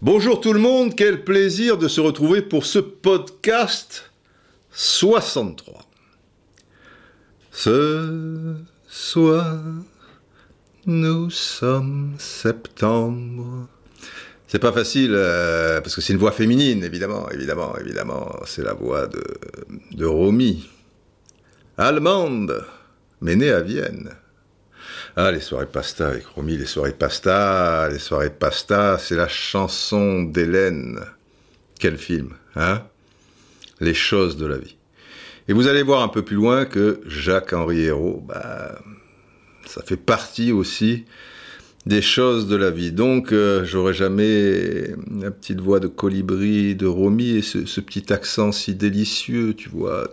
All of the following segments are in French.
Bonjour tout le monde, quel plaisir de se retrouver pour ce podcast 63. Ce soir, nous sommes septembre. C'est pas facile euh, parce que c'est une voix féminine, évidemment, évidemment, évidemment. C'est la voix de Romy, allemande, mais née à Vienne. Ah, les soirées pasta avec Romy, les soirées pasta, les soirées pasta, c'est la chanson d'Hélène. Quel film, hein? Les choses de la vie. Et vous allez voir un peu plus loin que Jacques-Henri Hérault, bah, ça fait partie aussi des choses de la vie. Donc, euh, j'aurais jamais la petite voix de colibri de Romy et ce petit accent si délicieux, tu vois,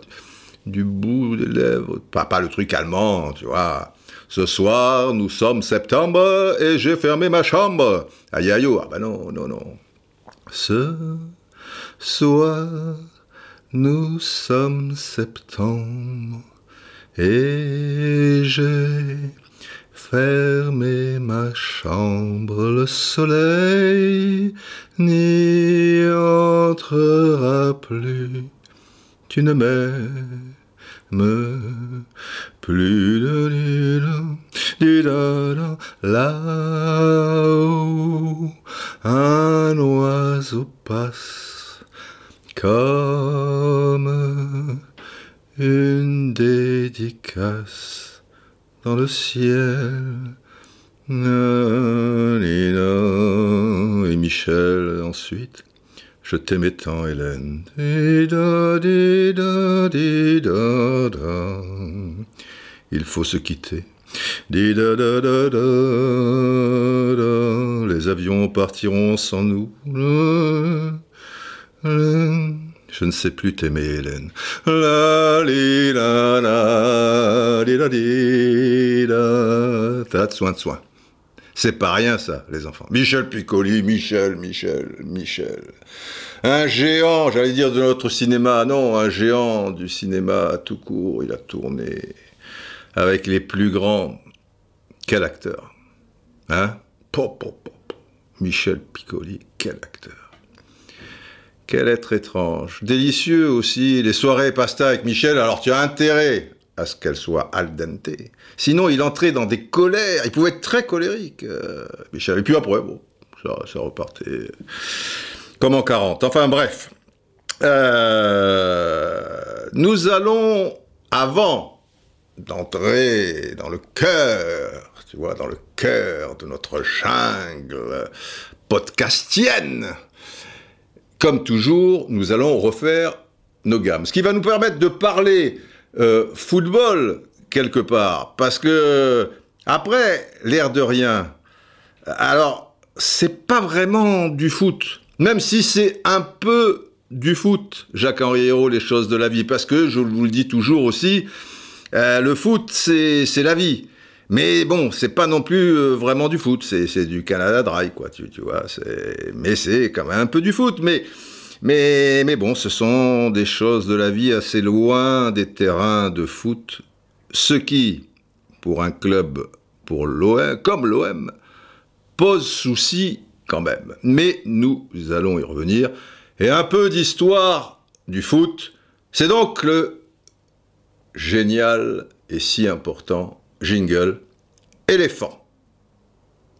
du bout des lèvres. Pas, pas le truc allemand, tu vois. Ce soir, nous sommes septembre et j'ai fermé ma chambre. Aïe aïe, oh, ah bah non, non, non. Ce soir, nous sommes septembre et j'ai fermé ma chambre. Le soleil n'y entrera plus. Tu ne m'aimes plus de là-haut. Un oiseau passe comme une dédicace dans le ciel. Et Michel ensuite. Je t'aimais tant, Hélène. Il faut se quitter. Les avions partiront sans nous. Je ne sais plus t'aimer, Hélène. La, soin de soin. C'est pas rien ça, les enfants. Michel Piccoli, Michel, Michel, Michel. Un géant, j'allais dire de notre cinéma, non, un géant du cinéma tout court. Il a tourné avec les plus grands. Quel acteur Hein? Pop, pop, pop. Michel Piccoli, quel acteur Quel être étrange. Délicieux aussi, les soirées pasta avec Michel, alors tu as intérêt à ce qu'elle soit al dente. Sinon, il entrait dans des colères. Il pouvait être très colérique, euh, Michel. Et puis après, bon, ça, repartait comme en 40. Enfin bref. Euh, nous allons, avant d'entrer dans le cœur, tu vois, dans le cœur de notre jungle podcastienne, comme toujours, nous allons refaire nos gammes. Ce qui va nous permettre de parler euh, football quelque part, parce que après l'air de rien, alors c'est pas vraiment du foot, même si c'est un peu du foot, Jacques-Henri les choses de la vie, parce que je vous le dis toujours aussi, euh, le foot c'est la vie. Mais bon, c'est pas non plus euh, vraiment du foot, c'est du Canada Dry, quoi, tu, tu vois. Mais c'est quand même un peu du foot, mais mais, mais bon, ce sont des choses de la vie assez loin des terrains de foot, ce qui, pour un club pour comme l'OM, pose souci quand même. Mais nous allons y revenir. Et un peu d'histoire du foot, c'est donc le génial et si important jingle éléphant.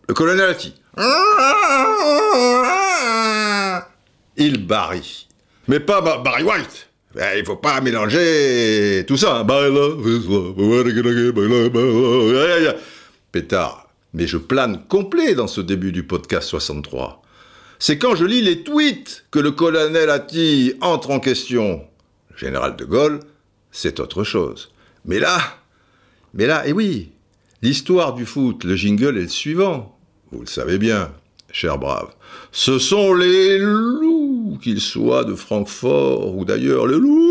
Le colonel Atti. Il Barry. Mais pas Ba- Barry White. Eh, Il faut pas mélanger tout ça. hein. Pétard. Mais je plane complet dans ce début du podcast 63. C'est quand je lis les tweets que le colonel Atti entre en question. Le général de Gaulle, c'est autre chose. Mais là, mais là, et oui, l'histoire du foot, le jingle est le suivant. Vous le savez bien, cher brave. Ce sont les loups, qu'ils soient de Francfort ou d'ailleurs, les loups.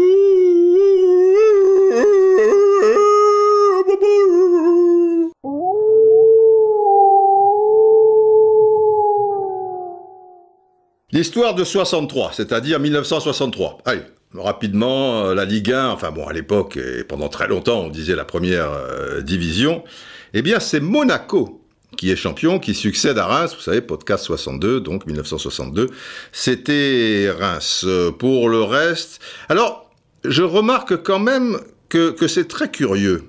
L'histoire de 63, c'est-à-dire 1963. Allez, rapidement la Ligue 1, enfin bon, à l'époque, et pendant très longtemps, on disait la première division, eh bien, c'est Monaco qui est champion, qui succède à Reims, vous savez, podcast 62, donc 1962, c'était Reims. Pour le reste, alors, je remarque quand même que, que c'est très curieux,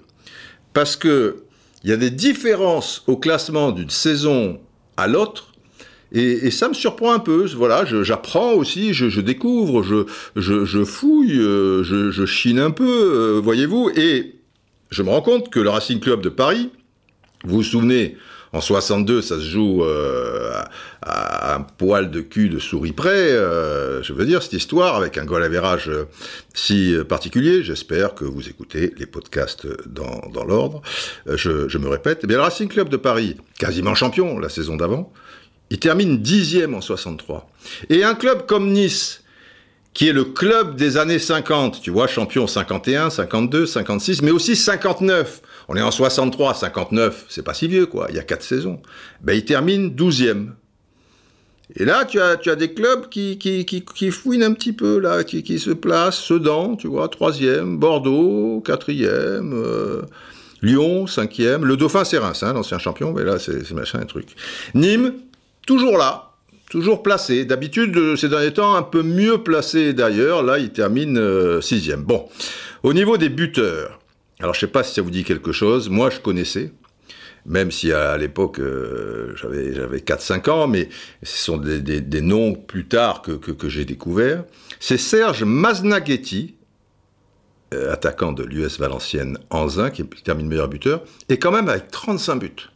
parce que il y a des différences au classement d'une saison à l'autre, et, ça me surprend un peu. Voilà, j'apprends aussi, je, découvre, je, je, fouille, euh, je, chine un peu, euh, voyez-vous, et je me rends compte que le Racing Club de Paris, vous vous souvenez, en 62, ça se joue euh, à, un poil de cul de souris près. Euh, je veux dire, cette histoire, avec un goal average euh, si particulier, j'espère que vous écoutez les podcasts dans, dans l'ordre. Je, me répète. Eh bien, le Racing Club de Paris, quasiment champion la saison d'avant, il termine dixième en 63. Et un club comme Nice, qui est le club des années 50, tu vois, champion 51, 52, 56, mais aussi 59, on est en 63, 59, c'est pas si vieux, quoi. Il y a quatre saisons. Ben, il termine 12e. Et là, tu as, tu as des clubs qui, qui, qui, fouinent un petit peu, là, qui, qui se placent. Sedan, tu vois, troisième. Bordeaux, quatrième. Euh, Lyon, cinquième. Le Dauphin, c'est Reims, hein, l'ancien champion. Mais là, c'est machin, un truc. Nîmes, toujours là. Toujours placé. D'habitude, ces derniers temps, un peu mieux placé d'ailleurs. Là, il termine euh, sixième. Bon. Au niveau des buteurs, alors je sais pas si ça vous dit quelque chose, moi je connaissais, même si à l'époque euh, j'avais, j'avais 4-5 ans, mais ce sont des, noms plus tard que, j'ai découverts. C'est Serge Maznaghetti, euh, attaquant de l'US Valenciennes Anzin, qui termine meilleur buteur, et quand même avec 35 buts.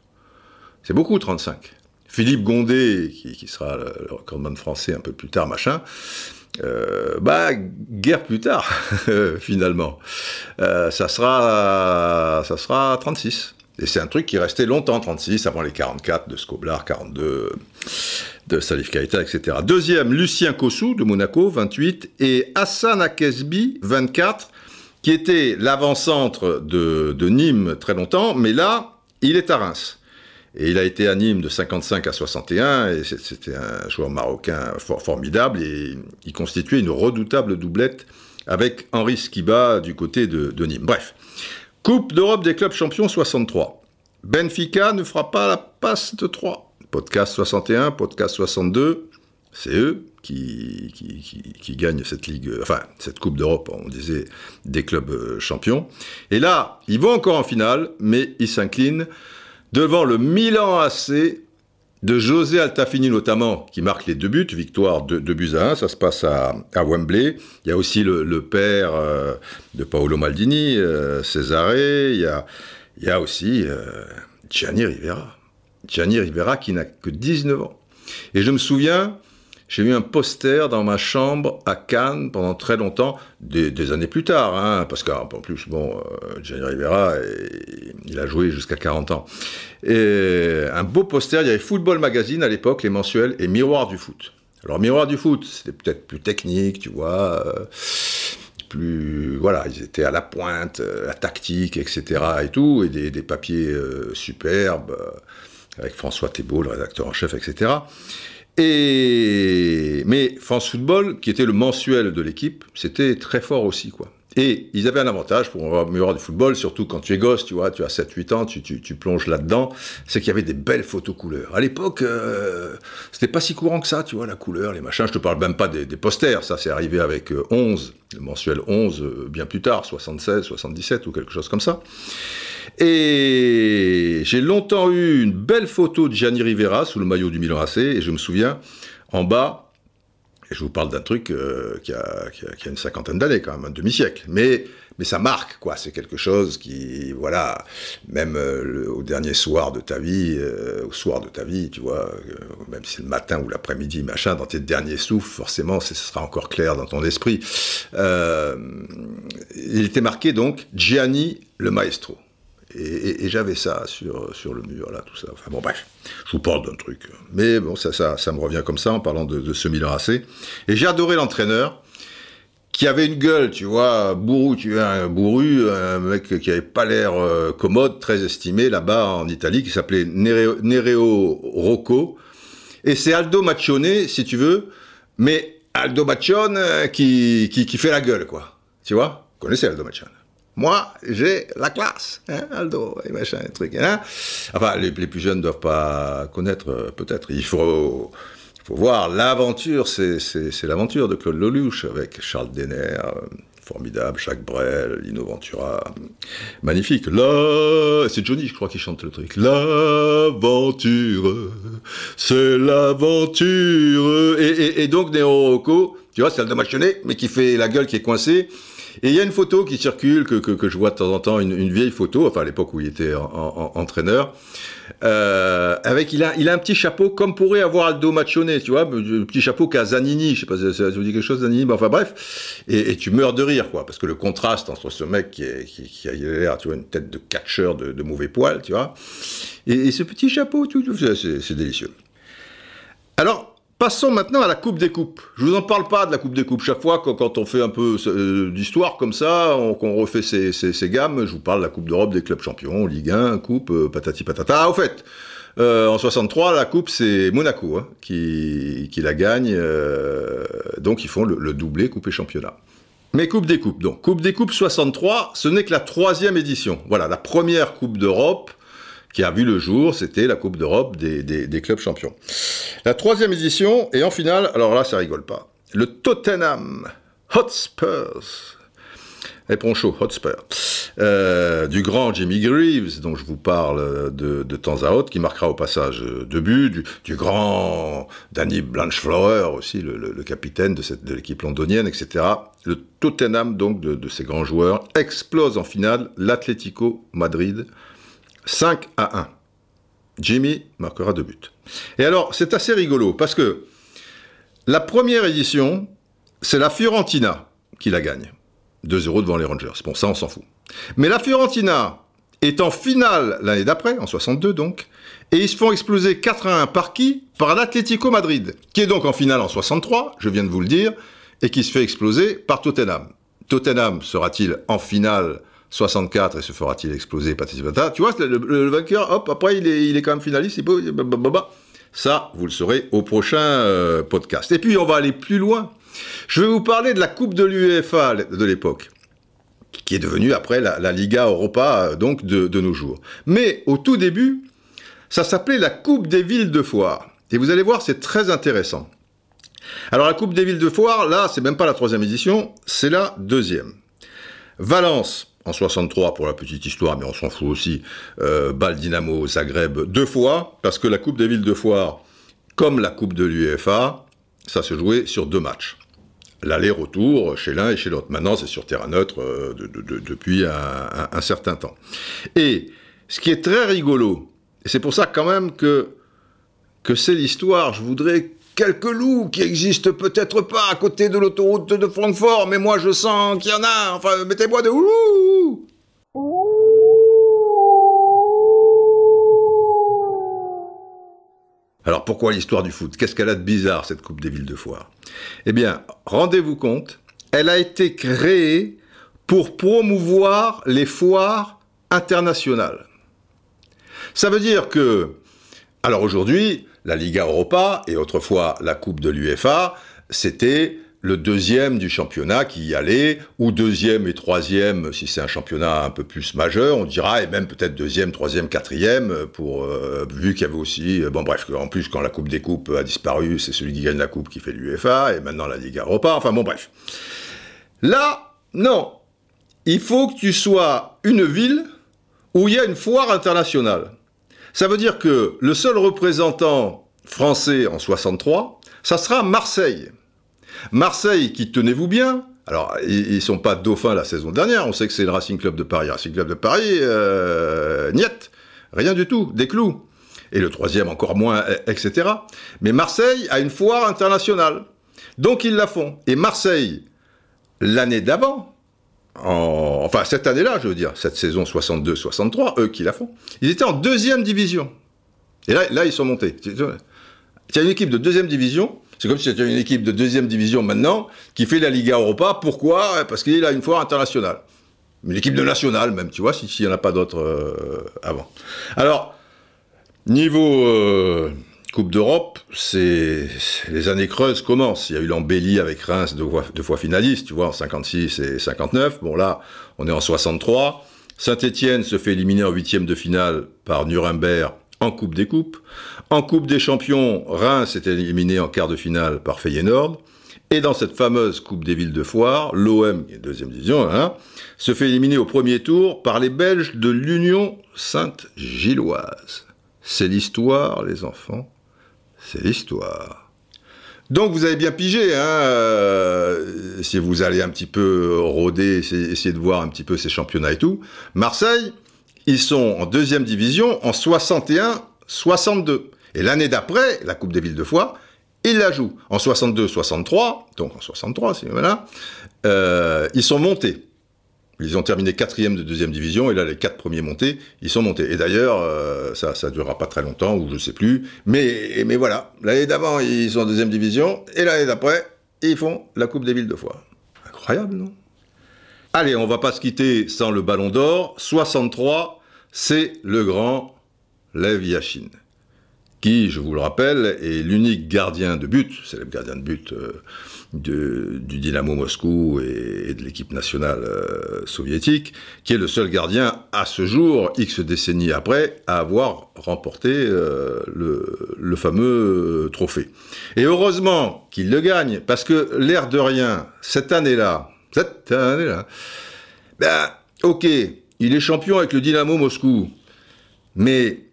C'est beaucoup 35. Philippe Gondé, qui sera le recordman français un peu plus tard, machin, euh, bah, guerre plus tard, finalement. Euh, ça, sera, ça sera 36. Et c'est un truc qui restait longtemps, 36, avant les 44 de Scoblar, 42 de Salif Keita, etc. Deuxième, Lucien Kossou de Monaco, 28, et Hassan Akesbi, 24, qui était l'avant-centre de, de Nîmes très longtemps, mais là, il est à Reims. Et il a été à Nîmes de 55 à 61, et c'était un joueur marocain formidable, et il constituait une redoutable doublette avec Henri Skiba du côté de, Nîmes. Bref, Coupe d'Europe des clubs champions 63. Benfica ne fera pas la passe de 3. Podcast 61, podcast 62, c'est eux qui, gagnent cette ligue, enfin cette Coupe d'Europe, on disait des clubs euh, champions. Et là, ils vont encore en finale, mais ils s'inclinent devant le Milan AC de José Altafini notamment, qui marque les deux buts, victoire de, de buts à 1, ça se passe à, Wembley. Il y a aussi le, père euh, de Paolo Maldini, euh, Cesare, il y a, il y a aussi euh, Gianni Rivera. Gianni Rivera qui n'a que 19 ans. Et je me souviens, j'ai eu un poster dans ma chambre à Cannes pendant très longtemps, des, années plus tard, hein, parce qu'en plus, bon, euh, Gianni Rivera, il a joué jusqu'à 40 ans. Et un beau poster, il y avait Football Magazine à l'époque, les mensuels, et Miroir du foot. Alors Miroir du foot, c'était peut-être plus technique, tu vois, euh, plus, voilà, ils étaient à la pointe, euh, la tactique, etc. et tout, et des, papiers superbes, avec François Thébault, le rédacteur en chef, etc. Et mais France Football, qui était le mensuel de l'équipe, c'était très fort aussi, quoi. Et ils avaient un avantage pour avoir du football, surtout quand tu es gosse, tu vois, tu as 7-8 ans, tu, tu, tu plonges là-dedans, c'est qu'il y avait des belles photos couleurs. À l'époque, euh, c'était pas si courant que ça, tu vois, la couleur, les machins. Je te parle même pas des, des posters, ça c'est arrivé avec 11, euh, le mensuel 11, euh, bien plus tard, 76, 77 ou quelque chose comme ça. Et j'ai longtemps eu une belle photo de Gianni Rivera sous le maillot du Milan AC, et je me souviens, en bas, et je vous parle d'un truc euh, qui, a, une cinquantaine d'années quand même, un demi-siècle, mais, mais ça marque, quoi, c'est quelque chose qui, voilà, même euh, au dernier soir de ta vie, euh, au soir de ta vie, tu vois, même si le matin ou l'après-midi, machin, dans tes derniers souffles, forcément, ce sera encore clair dans ton esprit. il était marqué donc Gianni le maestro. Et, j'avais ça sur, sur le mur, là, tout ça. Enfin bon, bref, je vous parle d'un truc. Mais bon, ça, ça, ça me revient comme ça en parlant de, ce Milan AC. Et j'ai adoré l'entraîneur, qui avait une gueule, tu vois, bourru, tu vois, un bourru, un mec qui avait pas l'air euh, commode, très estimé là-bas en Italie, qui s'appelait Nereo, Rocco. Et c'est Aldo Maccione, si tu veux, mais Aldo Baccione qui, qui, qui fait la gueule, quoi. Tu vois? Vous connaissez Aldo Baccione moi, j'ai la classe, hein, Aldo, et machin, et truc. Hein enfin, les, plus jeunes ne doivent pas connaître, euh, peut-être. Il faut, faut voir l'aventure, c'est l'aventure de Claude Lelouch avec Charles Denner, euh, formidable, Jacques Brel, Lino Ventura, magnifique. C'est Johnny, je crois, qui chante le truc. L'aventure, c'est l'aventure. Et, donc, Nero Rocco, tu vois, c'est Aldo Machonnet, mais qui fait la gueule qui est coincée. Et il y a une photo qui circule, que, que, que je vois de temps en temps, une, une, vieille photo, enfin à l'époque où il était en, en, entraîneur, euh, avec il a, il a un petit chapeau comme pourrait avoir Aldo Machone, tu vois, le petit chapeau qu'a Zanini, je sais pas si ça vous dit quelque chose Zanini, mais enfin bref, et, et, tu meurs de rire, quoi, parce que le contraste entre ce mec qui, est, qui, qui a l'air, tu vois, une tête de catcheur de, de mauvais poil, tu vois, et, et ce petit chapeau, c'est délicieux. Alors, Passons maintenant à la Coupe des Coupes. Je vous en parle pas de la Coupe des Coupes. Chaque fois, quand, on fait un peu euh, d'histoire comme ça, qu'on refait ces, ces, ces, gammes, je vous parle de la Coupe d'Europe des clubs champions, Ligue 1, Coupe, euh, patati patata. Ah, au fait, euh, en 63, la Coupe, c'est Monaco hein, qui, qui, la gagne. Euh, donc, ils font le, le, doublé Coupe et Championnat. Mais Coupe des Coupes. Donc, Coupe des Coupes 63, ce n'est que la troisième édition. Voilà, la première Coupe d'Europe qui a vu le jour, c'était la Coupe d'Europe des, clubs champions. La troisième édition, et en finale, alors là, ça rigole pas. Le Tottenham Hotspurs, et Poncho Hotspur, euh, du grand Jimmy Greaves, dont je vous parle de, temps à autre, qui marquera au passage deux buts, du, grand Danny Blanchflower aussi, le, capitaine de, de l'équipe londonienne, etc. Le Tottenham, donc, de, de ces grands joueurs, explose en finale l'Atlético Madrid 5 à 1. Jimmy marquera deux buts. Et alors, c'est assez rigolo parce que la première édition, c'est la Fiorentina qui la gagne. 2-0 devant les Rangers. Bon, ça, on s'en fout. Mais la Fiorentina est en finale l'année d'après, en 62 donc, et ils se font exploser 4 à 1 par qui? Par l'Atlético Madrid, qui est donc en finale en 63, je viens de vous le dire, et qui se fait exploser par Tottenham. Tottenham sera-t-il en finale 64 et se fera-t-il exploser patata. Tu vois, le, vainqueur, hop, après il est, il est quand même finaliste. Il peut, ça, vous le saurez au prochain euh, podcast. Et puis on va aller plus loin. Je vais vous parler de la Coupe de l'UEFA de l'époque, qui est devenue après la, la Liga Europa euh, donc de, de, nos jours. Mais au tout début, ça s'appelait la Coupe des villes de foire. Et vous allez voir, c'est très intéressant. Alors la Coupe des villes de foire, là, c'est même pas la troisième édition, c'est la deuxième. Valence, en 63 pour la petite histoire, mais on s'en fout aussi, euh, Dynamo Zagreb deux fois, parce que la Coupe des villes de foire, comme la Coupe de l'UEFA, ça se jouait sur deux matchs. L'aller-retour chez l'un et chez l'autre. Maintenant, c'est sur terrain neutre euh, de, de, de, depuis un, certain temps. Et ce qui est très rigolo, et c'est pour ça quand même que, que c'est l'histoire, je voudrais quelques loups qui existent peut-être pas à côté de l'autoroute de Francfort, mais moi je sens qu'il y en a. Enfin, mettez-moi de ouh Alors pourquoi l'histoire du foot? Qu'est-ce qu'elle a de bizarre cette Coupe des villes de foire Eh bien, rendez-vous compte, elle a été créée pour promouvoir les foires internationales. Ça veut dire que, alors aujourd'hui, la Liga Europa et autrefois la Coupe de l'UEFA, c'était le deuxième du championnat qui y allait, ou deuxième et troisième si c'est un championnat un peu plus majeur, on dira, et même peut-être deuxième, troisième, quatrième, pour, euh, vu qu'il y avait aussi, bon bref, en plus quand la Coupe des Coupes a disparu, c'est celui qui gagne la Coupe qui fait l'UEFA, et maintenant la Liga Europa, enfin bon bref. Là, non, il faut que tu sois une ville où il y a une foire internationale. Ça veut dire que le seul représentant français en 63, ça sera Marseille. Marseille, qui tenez-vous bien, alors ils, ne sont pas dauphins la saison dernière, on sait que c'est le Racing Club de Paris. Racing Club de Paris, euh, rien du tout, des clous. Et le troisième encore moins, etc. Mais Marseille a une foire internationale. Donc ils la font. Et Marseille, l'année d'avant, en, enfin cette année-là, je veux dire, cette saison 62-63, eux qui la font, ils étaient en deuxième division. Et là, là ils sont montés. Il y a une équipe de deuxième division, c'est comme si c'était une équipe de deuxième division maintenant qui fait la Liga Europa. Pourquoi? Parce qu'il a une foire internationale. Une équipe de nationale même, tu vois, s'il n'y en a pas d'autres euh, avant. Alors, niveau euh, Coupe d'Europe, c'est les années creuses commencent. Il y a eu l'embellie avec Reims deux fois, deux fois finaliste, tu vois, en 56 et 59. Bon là, on est en 63. Saint-Étienne se fait éliminer en huitième de finale par Nuremberg en Coupe des Coupes. En Coupe des Champions, Reims est éliminé en quart de finale par Feyenoord. Et dans cette fameuse Coupe des villes de Foire, l'OM, deuxième division, hein, se fait éliminer au premier tour par les Belges de l'Union Sainte-Gilloise. C'est l'histoire, les enfants. C'est l'histoire. Donc vous avez bien pigé, hein, euh, si vous allez un petit peu rôder, essayer, de voir un petit peu ces championnats et tout. Marseille, ils sont en deuxième division en 61-62. Et l'année d'après, la Coupe des villes de Foire, ils la jouent. En 62-63, donc en 63, c'est voilà, ils sont montés. Ils ont terminé quatrième de deuxième division, et là, les quatre premiers montés, ils sont montés. Et d'ailleurs, euh, ça, ça durera pas très longtemps, ou je sais plus. Mais, mais voilà, l'année d'avant, ils sont en deuxième division, et l'année d'après, ils font la Coupe des villes de Foire. Incroyable, non? Allez, on va pas se quitter sans le ballon d'or. 63, c'est le grand Lev Yashin qui, je vous le rappelle, est l'unique gardien de but, célèbre gardien de but euh, du Dynamo Moscou et, de l'équipe nationale euh, soviétique, qui est le seul gardien à ce jour, X décennies après, à avoir remporté euh, le, fameux trophée. Et heureusement qu'il le gagne, parce que l'air de rien, cette année-là, ben, ok, il est champion avec le Dynamo Moscou, mais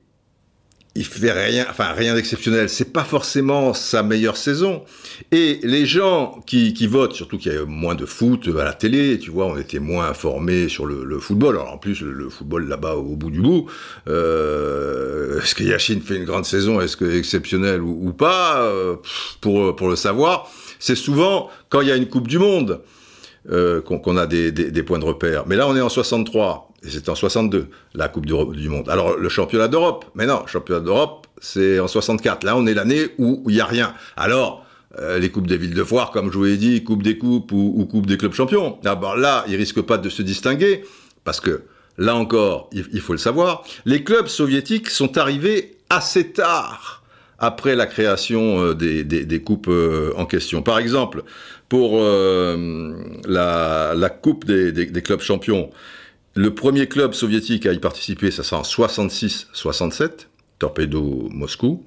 il fait rien, enfin rien d'exceptionnel. C'est pas forcément sa meilleure saison. Et les gens qui, votent, surtout qu'il y a moins de foot à la télé, tu vois, on était moins informés sur le, football. Alors en plus, le, football là-bas au bout du bout, euh, est-ce que Yashin fait une grande saison, est-ce que exceptionnel ou, ou pas, euh, pour le savoir, c'est souvent quand il y a une Coupe du Monde. Euh, qu'on a des, points de repère. Mais là, on est en 63, et c'est en 62, la Coupe du, du Monde. Alors, le championnat d'Europe, mais non, championnat d'Europe, c'est en 64. Là, on est l'année où il n'y a rien. Alors, euh, les Coupes des villes de foire, comme je vous l'ai dit, Coupe des Coupes ou, ou Coupe des clubs champions. D'abord, là, ils risquent pas de se distinguer, parce que, là encore, il, faut le savoir, les clubs soviétiques sont arrivés assez tard après la création euh, des, coupes en question. Par exemple, pour euh, la, coupe des, clubs champions, le premier club soviétique à y participer, ça sera en 66-67, Torpedo Moscou.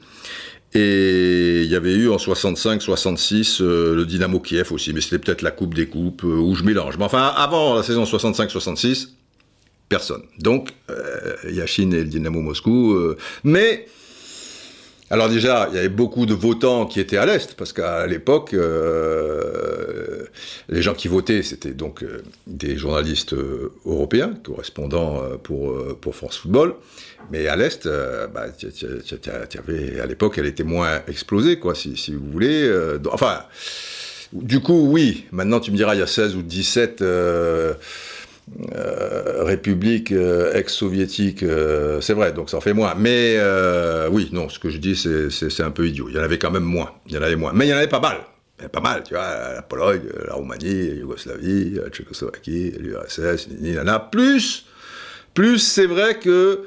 Et il y avait eu en 65-66 euh, le Dynamo Kiev aussi, mais c'était peut-être la coupe des coupes euh, où je mélange. Mais enfin, avant la saison 65-66, personne. Donc, euh, Yashin et le Dynamo Moscou. mais alors déjà, il y avait beaucoup de votants qui étaient à l'Est, parce qu'à l'époque, euh, les gens qui votaient, c'était donc euh, des journalistes euh, européens, correspondants pour, pour France Football. Mais à l'Est, bah, à l'époque, elle était moins explosée, quoi, si, si vous voulez. enfin, du coup, oui, maintenant tu me diras, il y a 16 ou 17 euh, république euh, ex-soviétique, euh, c'est vrai, donc ça en fait moins. Mais euh, oui, non, ce que je dis, c'est un peu idiot. Il y en avait quand même moins. Il y en avait moins. Mais il y en avait pas mal. Il y en pas mal, tu vois, la Pologne, la Roumanie, la Yougoslavie, la Tchécoslovaquie, l'URSS, il y en a plus. Plus, c'est vrai que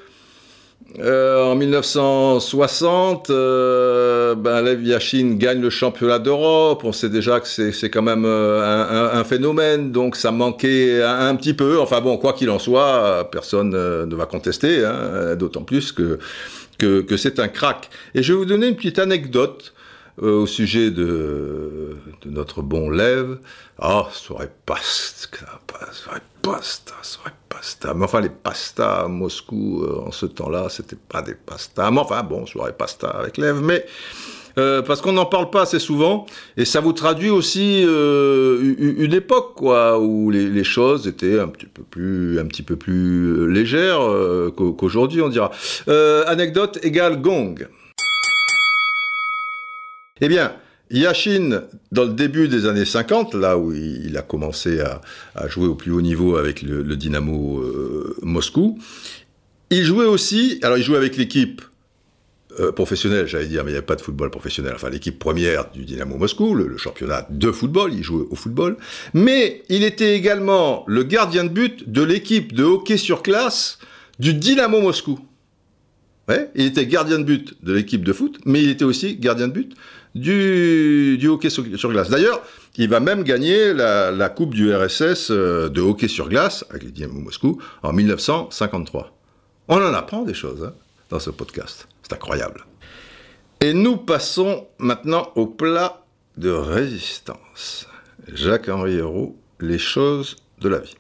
euh, en 1960, euh, ben, Lev Yashin gagne le championnat d'Europe. On sait déjà que c'est quand même euh, un, un, phénomène, donc ça manquait un, un, petit peu. Enfin bon, quoi qu'il en soit, personne euh, ne va contester, hein, d'autant plus que, que, que c'est un crack. Et je vais vous donner une petite anecdote au sujet de, de, notre bon Lev. Ah, oh, ça aurait pasta, ça aurait pasta. Mais enfin, les pastas à Moscou, euh, en ce temps-là, c'était pas des pastas. Mais enfin, bon, aurait pasta avec Lev, mais... Euh, parce qu'on n'en parle pas assez souvent, et ça vous traduit aussi euh, une époque quoi, où les, les, choses étaient un petit peu plus, un petit peu plus légères euh, qu'aujourd'hui, on dira. Euh, anecdote égale gong. Eh bien, Yashin, dans le début des années 50, là où il a commencé à, jouer au plus haut niveau avec le, Dynamo euh, Moscou, il jouait aussi, alors il jouait avec l'équipe euh, professionnelle, j'allais dire, mais il n'y avait pas de football professionnel, enfin l'équipe première du Dynamo Moscou, le, championnat de football, il jouait au football, mais il était également le gardien de but de l'équipe de hockey sur classe du Dynamo Moscou. Il était gardien de but de l'équipe de foot, mais il était aussi gardien de but du, hockey sur, glace. D'ailleurs, il va même gagner la, la Coupe du RSS euh, de hockey sur glace avec les Dynamo Moscou en 1953. On en apprend des choses hein, dans ce podcast. C'est incroyable. Et nous passons maintenant au plat de résistance. Jacques-Henri Hérault, les choses de la vie.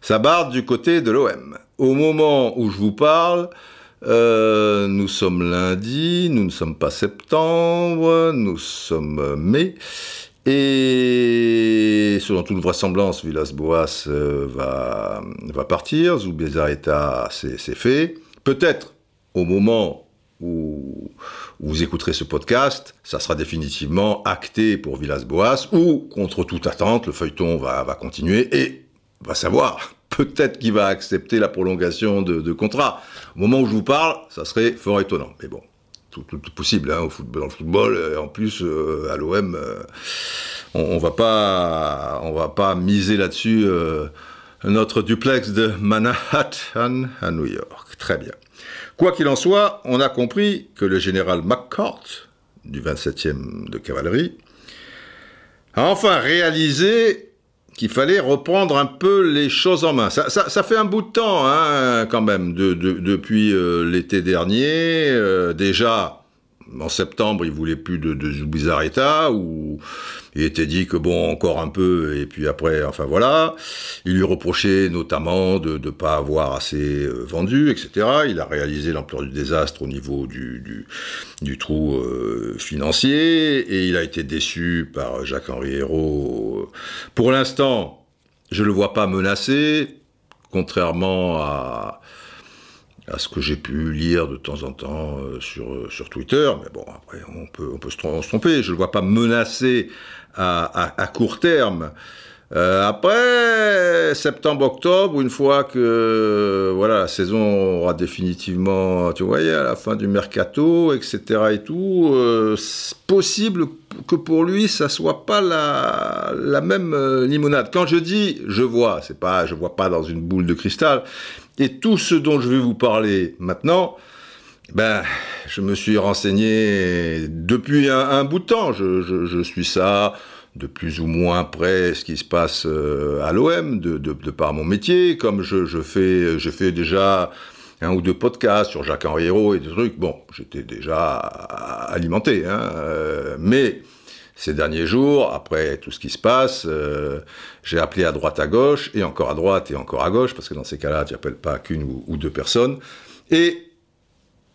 Ça barre du côté de l'OM. Au moment où je vous parle, euh, nous sommes lundi, nous ne sommes pas septembre, nous sommes mai. Et selon toute vraisemblance, Villas-Boas euh, va, va partir, Zubizarreta, c'est fait. Peut-être au moment où, vous écouterez ce podcast, ça sera définitivement acté pour Villas-Boas, ou contre toute attente, le feuilleton va, va continuer et va savoir. Peut-être qu'il va accepter la prolongation de, contrat. Au moment où je vous parle, ça serait fort étonnant. Mais bon, tout, tout, possible hein, au football, dans le football. Et en plus, euh, à l'OM, euh, on, on, va pas, on va pas miser là-dessus. Euh, notre duplex de Manhattan à New York. Très bien. Quoi qu'il en soit, on a compris que le général McCourt, du 27e de cavalerie, a enfin réalisé qu'il fallait reprendre un peu les choses en main. Ça, ça, ça fait un bout de temps, hein, quand même, de, de, depuis euh, l'été dernier. Euh, déjà, en septembre, il voulait plus de, de Zubizarreta, ou il était dit que bon, encore un peu, et puis après, enfin voilà. Il lui reprochait notamment de ne pas avoir assez euh, vendu, etc. Il a réalisé l'ampleur du désastre au niveau du, du, du trou euh, financier, et il a été déçu par Jacques-Henri Hérault. Pour l'instant, je le vois pas menacé, contrairement à à ce que j'ai pu lire de temps en temps euh, sur, euh, sur Twitter, mais bon, après, on peut, on peut se tromper, je ne le vois pas menacé à, court terme. Euh, après septembre-octobre, une fois que voilà la saison aura définitivement, tu voyais, à la fin du mercato, etc. et tout, euh, possible que pour lui ça soit pas la, la même limonade. Quand je dis je vois, c'est pas je vois pas dans une boule de cristal, et tout ce dont je vais vous parler maintenant, ben, je me suis renseigné depuis un, bout de temps. Je, suis ça de plus ou moins près ce qui se passe euh, à l'OM, de, par mon métier. Comme je, fais, déjà un ou deux podcasts sur Jacques-Henri Hérault et des trucs. Bon, j'étais déjà alimenté, hein, euh, mais ces derniers jours, après tout ce qui se passe, euh, j'ai appelé à droite à gauche, et encore à droite et encore à gauche, parce que dans ces cas-là, tu n'appelles pas qu'une ou, deux personnes. Et,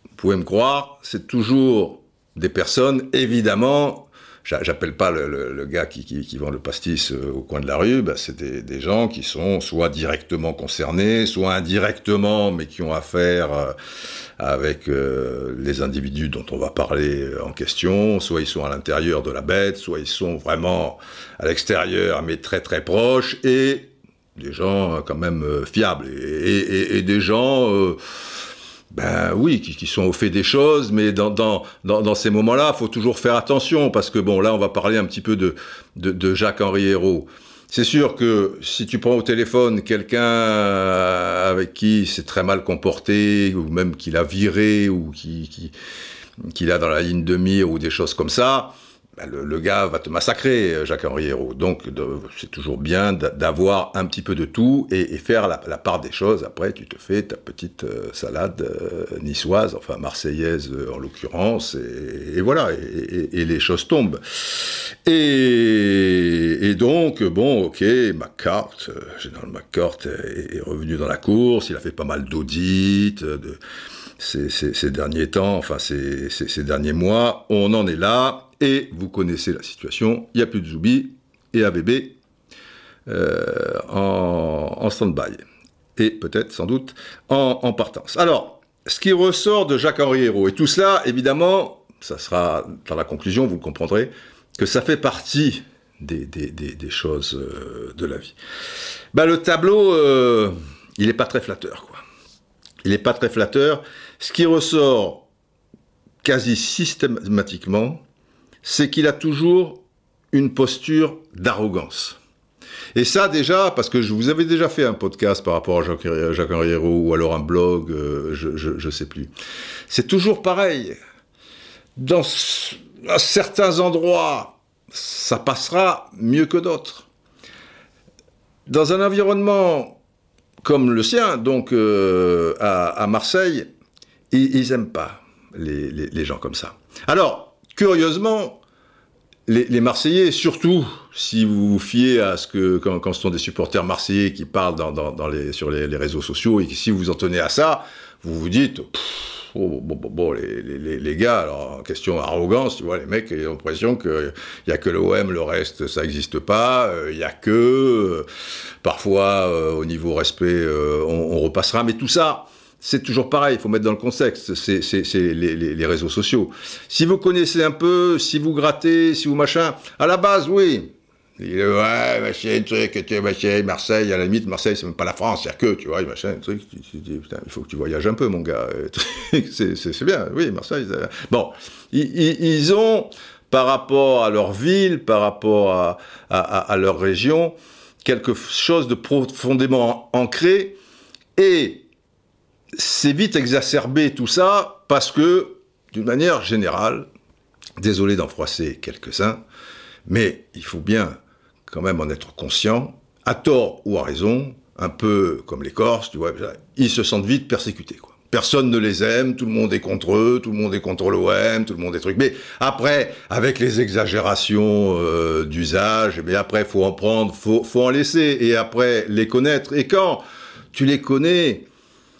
vous pouvez me croire, c'est toujours des personnes, évidemment, j'appelle pas le, gars qui, vend le pastis euh, au coin de la rue, bah, c'est des, des, gens qui sont soit directement concernés, soit indirectement, mais qui ont affaire euh, avec euh, les individus dont on va parler en question, soit ils sont à l'intérieur de la bête, soit ils sont vraiment à l'extérieur, mais très très proches, et des gens quand même fiables, et, des gens ben oui, qui, sont au fait des choses, mais dans, dans, dans, dans ces moments-là, il faut toujours faire attention, parce que bon, là, on va parler un petit peu de, de, de Jacques-Henri Hérault. C'est sûr que si tu prends au téléphone quelqu'un avec qui c'est très mal comporté, ou même qu'il a viré, ou qui, qui, qu'il a dans la ligne de mire, ou des choses comme ça, ben le, le, gars va te massacrer, euh, Jacques-Henri Hérault. Donc, c'est toujours bien d'avoir un petit peu de tout et, et faire la, la, part des choses. Après, tu te fais ta petite euh, salade euh, niçoise, enfin marseillaise en l'occurrence, et, et, voilà, et, et, les choses tombent. Et, donc, bon, ok, McCart, Général McCart est, est, revenu dans la course, il a fait pas mal d'audits, de ces, ces, derniers temps, enfin ces, derniers mois, on en est là, et vous connaissez la situation, il n'y a plus de Zoubi et ABB euh, en, stand-by. Et peut-être, sans doute, en, partance. Alors, ce qui ressort de Jacques-Henri Hérault, et tout cela, évidemment, ça sera dans la conclusion, vous comprendrez, que ça fait partie des choses euh, de la vie. Ben, le tableau, euh, il n'est pas très flatteur, quoi. Il n'est pas très flatteur. Ce qui ressort quasi systématiquement, c'est qu'il a toujours une posture d'arrogance. Et ça déjà, parce que je vous avais déjà fait un podcast par rapport à Jacques, Jacques ou alors un blog, euh, je ne sais plus. C'est toujours pareil. Dans à certains endroits, ça passera mieux que d'autres. Dans un environnement comme le sien, donc euh, à, Marseille, ils n'aiment pas les, gens comme ça. Alors, curieusement, les, Marseillais, surtout si vous vous fiez à ce que, quand, ce sont des supporters marseillais qui parlent dans, les, sur les, réseaux sociaux, et que si vous en tenez à ça, vous vous dites, bon, bon, bon, les, les, gars, alors, question arrogance, tu vois, les mecs, ils ont l'impression qu'il n'y a que l'OM, le reste, ça n'existe pas, euh, il n'y a que, euh, parfois, euh, au niveau respect, on, repassera, mais tout ça, c'est toujours pareil, il faut mettre dans le contexte, c'est les, réseaux sociaux. Si vous connaissez un peu, si vous grattez, si vous machin, à la base, oui, il ouais, machin, truc, tu machin, Marseille, à la limite, Marseille, c'est même pas la France, a que, tu vois, machin, truc. Tu, dis, putain, il faut que tu voyages un peu, mon gars. c'est bien, oui, Marseille. Bon, ils, ont, par rapport à leur ville, par rapport à, leur région, quelque chose de profondément ancré, et c'est vite exacerbé tout ça, parce que, d'une manière générale, désolé d'en froisser quelques-uns, mais il faut bien quand même en être conscient, à tort ou à raison, un peu comme les Corses, tu vois, ils se sentent vite persécutés. Personne ne les aime, tout le monde est contre eux, tout le monde est contre l'OM, tout le monde est truc. Mais après, avec les exagérations euh, d'usage, mais après, faut en prendre, faut, faut en laisser, et après, les connaître. Et quand tu les connais,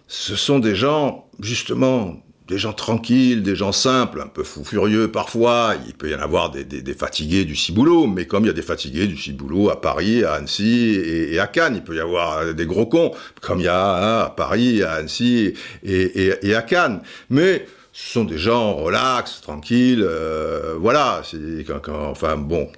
ce sont des gens, justement, des gens tranquilles, des gens simples, un peu fous furieux parfois. Il peut y en avoir des, fatigués du ciboulot, mais comme il y a des fatigués du ciboulot à Paris, à Annecy et, à Cannes, il peut y avoir des gros cons, comme il y a hein, à Paris, à Annecy et à Cannes. Mais ce sont des gens relax, tranquilles, euh, voilà. Quand, quand, enfin bon,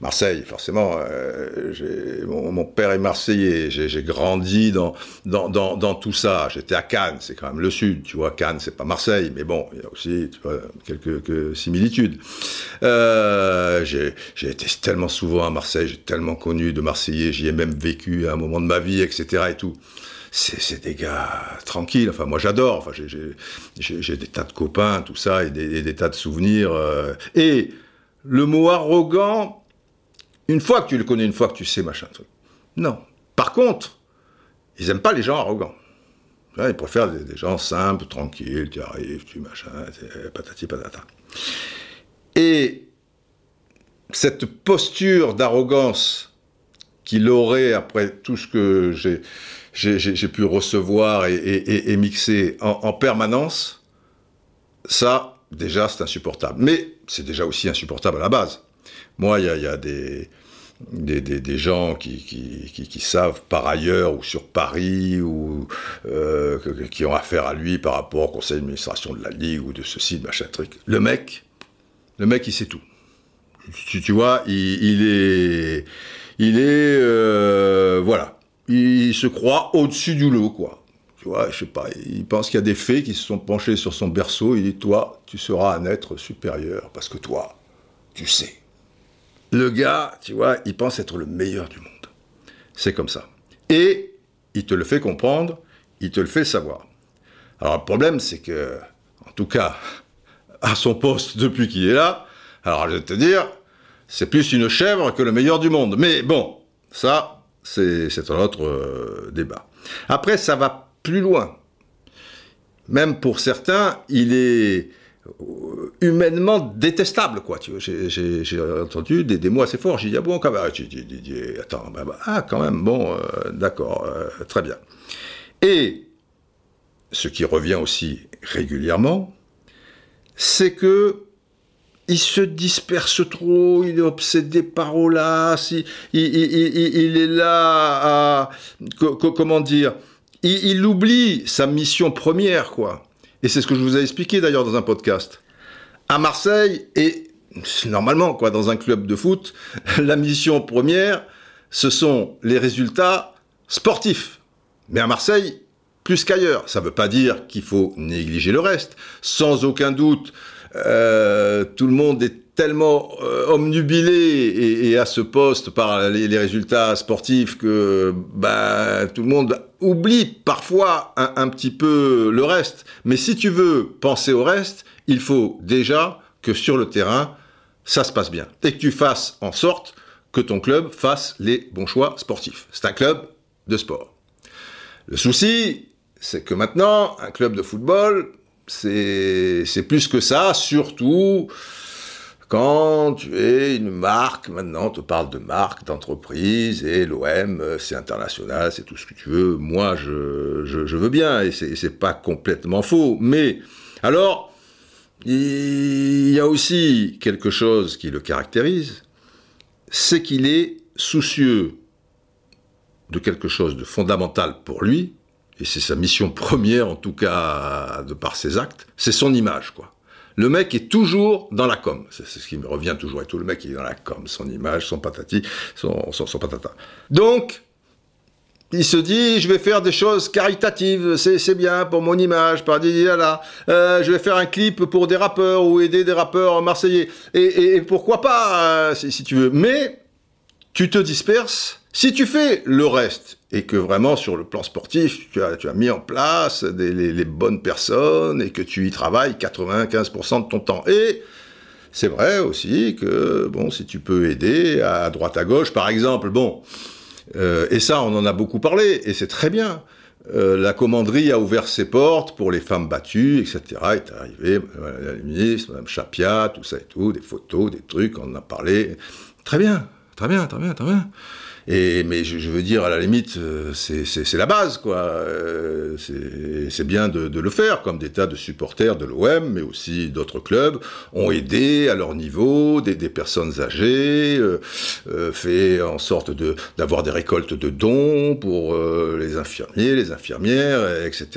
Marseille, forcément. Euh, mon, mon, père est marseillais. J'ai grandi dans dans, dans dans, tout ça. J'étais à Cannes, c'est quand même le sud, tu vois. Cannes, c'est pas Marseille, mais bon, il y a aussi tu vois, quelques, quelques similitudes. Euh, j'ai été tellement souvent à Marseille, j'ai tellement connu de Marseillais, j'y ai même vécu à un moment de ma vie, etc. et tout c'est des gars tranquilles. Enfin, moi, j'adore. Enfin, j'ai des tas de copains, tout ça, et des, tas de souvenirs. Euh. Et le mot arrogant, une fois que tu le connais, une fois que tu sais, machin, truc. Non. Par contre, ils aiment pas les gens arrogants. Ils préfèrent des, gens simples, tranquilles, tu arrives, tu machin, patati patata. Et cette posture d'arrogance qu'il aurait après tout ce que j'ai j'ai pu recevoir et, mixer en, permanence, ça, déjà, c'est insupportable. Mais c'est déjà aussi insupportable à la base. Moi, il y a, des, gens qui, savent par ailleurs, ou sur Paris, ou euh, qui ont affaire à lui par rapport au conseil d'administration de la Ligue, ou de ceci, de machin truc. Le mec, le mec, il sait tout. Tu, tu vois, il, est... Il est... Euh, voilà il se croit au-dessus du lot, quoi. Tu vois, je sais pas, il pense qu'il y a des fées qui se sont penchées sur son berceau, il dit, toi, tu seras un être supérieur, parce que toi, tu sais. Le gars, tu vois, il pense être le meilleur du monde. C'est comme ça. Et il te le fait comprendre, il te le fait savoir. Alors le problème, c'est que, en tout cas, à son poste depuis qu'il est là, alors je vais te dire, c'est plus une chèvre que le meilleur du monde. Mais bon, ça, c'est un autre euh, débat. Après, ça va plus loin. Même pour certains, il est euh, humainement détestable, quoi. J'ai entendu des, mots assez forts. J'ai dit, ah bon, quand même, attends, bah, bah, ah, quand même, bon, euh, d'accord, très bien. Et ce qui revient aussi régulièrement, c'est que il se disperse trop, il est obsédé par Olas, il, il, est là à, comment dire, il, oublie sa mission première, quoi. Et c'est ce que je vous ai expliqué d'ailleurs dans un podcast. À Marseille, et normalement, quoi, dans un club de foot, la mission première, ce sont les résultats sportifs. Mais à Marseille, plus qu'ailleurs. Ça ne veut pas dire qu'il faut négliger le reste. Sans aucun doute, euh, tout le monde est tellement euh, omnubilé et, à ce poste par les, résultats sportifs que bah, tout le monde oublie parfois un, petit peu le reste. Mais si tu veux penser au reste, il faut déjà que sur le terrain, ça se passe bien. Et que tu fasses en sorte que ton club fasse les bons choix sportifs. C'est un club de sport. Le souci, c'est que maintenant, un club de football, c'est plus que ça, surtout quand tu es une marque, maintenant on te parle de marque, d'entreprise, et l'OM, c'est international, c'est tout ce que tu veux. Moi, je, je, veux bien, et c'est pas complètement faux. Mais, alors, il y a aussi quelque chose qui le caractérise, c'est qu'il est soucieux de quelque chose de fondamental pour lui, et c'est sa mission première, en tout cas, de par ses actes, c'est son image, quoi le mec est toujours dans la com. C'est ce qui me revient toujours et tout. Le mec est dans la com, son image, son patati, son, patata. Donc, il se dit, je vais faire des choses caritatives, c'est bien pour mon image, par là. Euh, je vais faire un clip pour des rappeurs ou aider des rappeurs marseillais. Et, pourquoi pas, euh, si, tu veux. Mais tu te disperses. Si tu fais le reste, et que vraiment sur le plan sportif, tu as, mis en place les, bonnes personnes et que tu y travailles 95% de ton temps. Et c'est vrai aussi que, bon, si tu peux aider à droite à gauche, par exemple, bon, euh, et ça, on en a beaucoup parlé, et c'est très bien. Euh, la commanderie a ouvert ses portes pour les femmes battues, etc. est arrivé, la ministre, Mme Chapia, tout ça et tout, des photos, des trucs, on en a parlé. Très bien, Très bien, très bien, très bien. Et, mais je, veux dire, à la limite, euh, c'est la base, quoi. Euh, c'est bien de, le faire, comme des tas de supporters de l'OM, mais aussi d'autres clubs, ont aidé à leur niveau des, personnes âgées, euh, fait en sorte d'avoir des récoltes de dons pour les infirmiers, les infirmières, etc.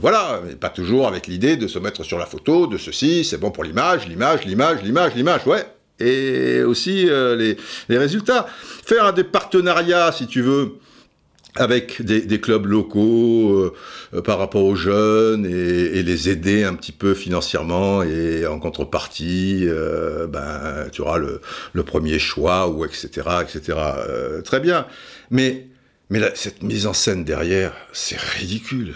voilà, mais pas toujours avec l'idée de se mettre sur la photo, de ceci, c'est bon pour l'image, l'image, l'image, l'image, l'image, ouais et aussi euh, les, résultats. Faire des partenariats, si tu veux, avec des, clubs locaux euh, euh, par rapport aux jeunes et, les aider un petit peu financièrement et en contrepartie, ben, tu auras le, premier choix ou etc. etc. très bien. Mais, mais cette mise en scène derrière, c'est ridicule.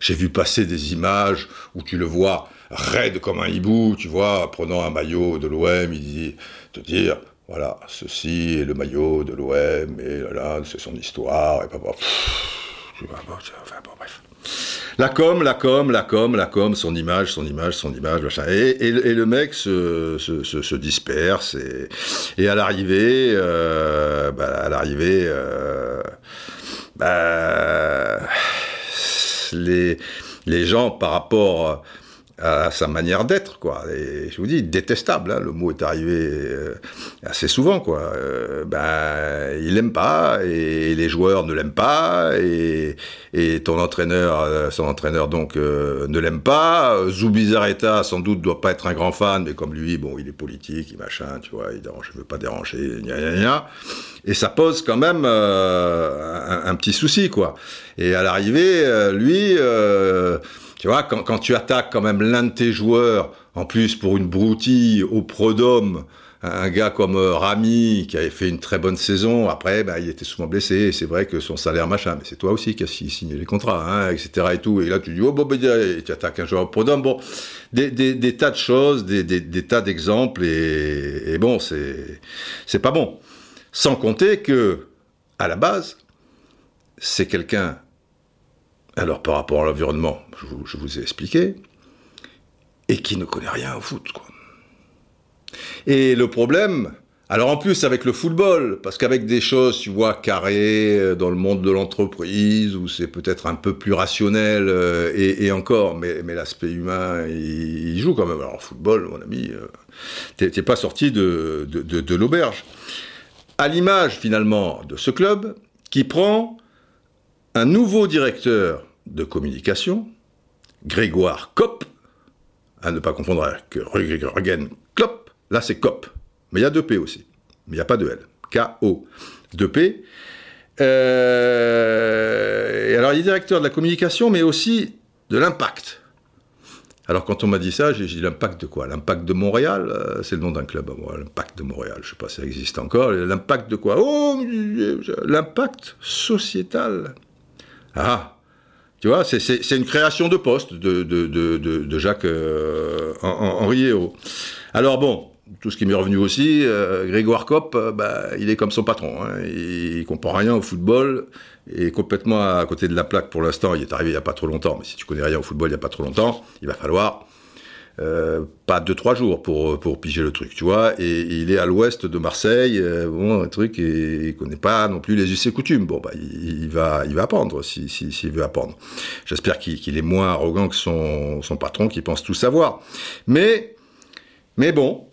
J'ai vu passer des images où tu le vois raide comme un hibou, tu vois, prenant un maillot de l'OM, il dit, te dire, voilà, ceci est le maillot de l'OM, et là, c'est son histoire, et papa, enfin, bon, bref. La com, la com, la com, la com, son image, son image, son image, machin. Et, le mec se, se, se, disperse, et, à l'arrivée, euh, bah, à l'arrivée, euh, bah, les gens, par rapport à sa manière d'être, quoi. Et je vous dis, détestable, hein, le mot est arrivé euh, assez souvent, quoi. Euh, ben, il l'aime pas, et les joueurs ne l'aiment pas, et, et, ton entraîneur, euh, son entraîneur donc ne l'aime pas. Zoubizarreta, sans doute, doit pas être un grand fan, mais comme lui, bon, il est politique, il machin, tu vois, il dérange, je veux pas déranger, gna gna gna. Et ça pose quand même un, un, petit souci, quoi. Et à l'arrivée, lui tu vois, quand, tu attaques quand même l'un de tes joueurs, en plus pour une broutille au prodome, un gars comme euh, Rami, qui avait fait une très bonne saison, après, bah, il était souvent blessé, c'est vrai que son salaire machin, mais c'est toi aussi qui as signé les contrats, hein, etc. Et, tout. et là, tu dis, oh, bon, bah, tu attaques un joueur au prodome. Bon, des, tas de choses, des, tas d'exemples, et, bon, c'est pas bon. Sans compter que, à la base, c'est quelqu'un alors par rapport à l'environnement, je, vous ai expliqué, et qui ne connaît rien au foot. Quoi. Et le problème, alors en plus avec le football, parce qu'avec des choses, tu vois, carrées euh, dans le monde de l'entreprise, où c'est peut-être un peu plus rationnel, euh, et, encore, mais, l'aspect humain, il, joue quand même. Alors football, mon ami, euh, t'es pas sorti de, de l'auberge. À l'image finalement de ce club, qui prend un nouveau directeur de communication, Grégoire Kopp, à ne pas confondre avec Rügen Klopp, là c'est Kopp, mais il y a deux P aussi, mais il n'y a pas de L, K-O, deux P. Euh, et alors il est directeur de la communication, mais aussi de l'impact. Alors quand on m'a dit ça, j'ai dit l'impact de quoi? L'impact de Montréal, euh, c'est le nom d'un club. l'impact de Montréal, je ne sais pas si ça existe encore. L'impact de quoi? Oh, l'impact sociétal. Ah, tu vois, c'est une création de poste de, de, Jacques euh, Henri Alors bon, tout ce qui m'est revenu aussi, euh, Grégoire Kopp, bah, il est comme son patron. Hein. il, ne comprend rien au football et complètement à côté de la plaque pour l'instant. Il est arrivé il n'y a pas trop longtemps, mais si tu connais rien au football il n'y a pas trop longtemps, il va falloir euh, pas deux trois jours pour pour piger le truc, tu vois. Et, il est à l'ouest de Marseille, euh, bon un truc et il connaît pas non plus les us et coutumes. Bon bah il, va il va apprendre si s'il veut apprendre. J'espère qu'il est moins arrogant que son son patron qui pense tout savoir. Mais mais bon,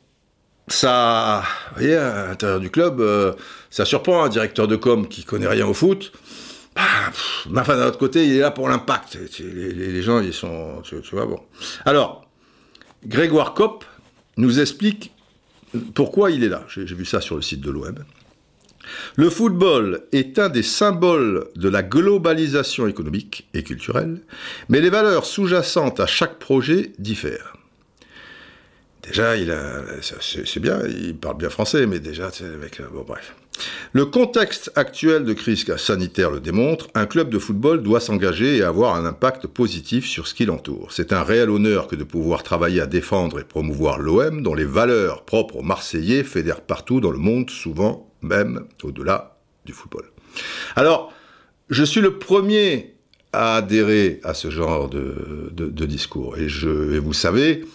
ça, vous voyez, à l'intérieur du club, euh, ça surprend un directeur de com qui connaît rien au foot. Bah, enfin, d'un autre côté, il est là pour l'impact. Les, gens, ils sont, tu, vois, bon. Alors, Grégoire Kopp nous explique pourquoi il est là. J'ai vu ça sur le site de l'OM. Le football est un des symboles de la globalisation économique et culturelle, mais les valeurs sous-jacentes à chaque projet diffèrent. Déjà, il c'est bien, il parle bien français, mais déjà, avec, euh, bon, bref. Le contexte actuel de crise sanitaire le démontre, un club de football doit s'engager et avoir un impact positif sur ce qui l'entoure. C'est un réel honneur que de pouvoir travailler à défendre et promouvoir l'OM, dont les valeurs propres aux Marseillais fédèrent partout dans le monde, souvent même au-delà du football. Alors, je suis le premier à adhérer à ce genre de, discours. Et, vous savez,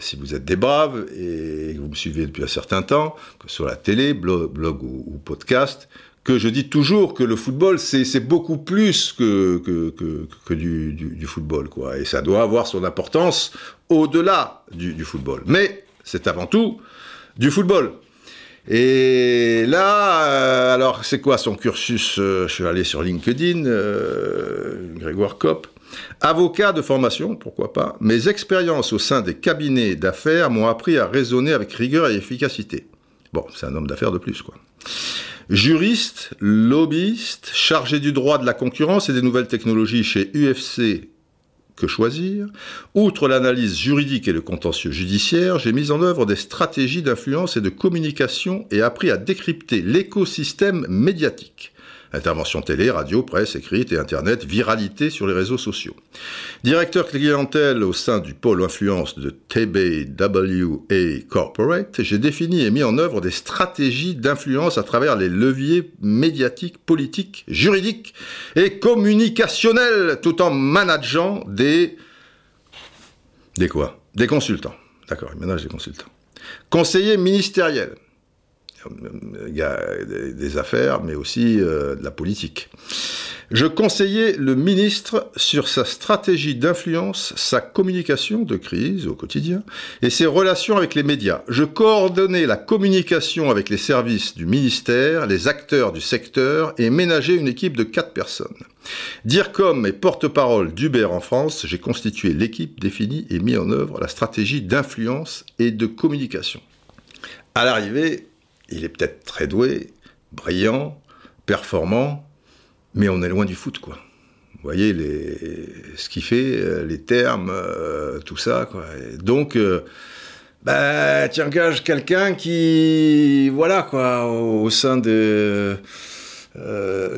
si vous êtes des braves et que vous me suivez depuis un certain temps, que soit la télé, blog, ou, podcast, que je dis toujours que le football, c'est beaucoup plus que, que, du, football, quoi. Et ça doit avoir son importance au-delà du, football. Mais c'est avant tout du football. Et là, euh, alors c'est quoi son cursus euh, Je suis allé sur LinkedIn, Grégoire Kopp. Avocat de formation, pourquoi pas, mes expériences au sein des cabinets d'affaires m'ont appris à raisonner avec rigueur et efficacité. Bon, c'est un homme d'affaires de plus, quoi. Juriste, lobbyiste, chargé du droit de la concurrence et des nouvelles technologies chez UFC que choisir Outre l'analyse juridique et le contentieux judiciaire, j'ai mis en œuvre des stratégies d'influence et de communication et appris à décrypter l'écosystème médiatique. Intervention télé, radio, presse, écrite et Internet, viralité sur les réseaux sociaux. Directeur clientèle au sein du pôle influence de TBWA Corporate, j'ai défini et mis en œuvre des stratégies d'influence à travers les leviers médiatiques, politiques, juridiques et communicationnels, tout en manageant des... Des quoi? Des consultants. D'accord, il manage des consultants. Conseiller ministériel a des affaires, mais aussi euh, de la politique. Je conseillais le ministre sur sa stratégie d'influence, sa communication de crise au quotidien et ses relations avec les médias. Je coordonnais la communication avec les services du ministère, les acteurs du secteur et ménageais une équipe de quatre personnes. comme et porte-parole d'Uber en France, j'ai constitué l'équipe définie et mis en œuvre la stratégie d'influence et de communication. À l'arrivée, il est peut-être très doué, brillant, performant, mais on est loin du foot, quoi. Vous voyez les, ce qu'il fait, euh, les termes, euh, tout ça, quoi. donc, euh, bah, tu engages quelqu'un qui, voilà, quoi, au, sein de...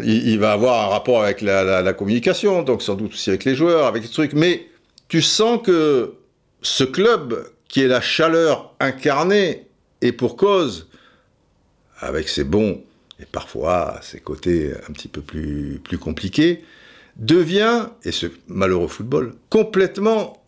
il, va avoir un rapport avec la, communication, donc sans doute aussi avec les joueurs, avec les trucs, mais tu sens que ce club, qui est la chaleur incarnée, et pour cause, avec ses bons et parfois ses côtés un petit peu plus, plus compliqués, devient, et ce malheureux football, complètement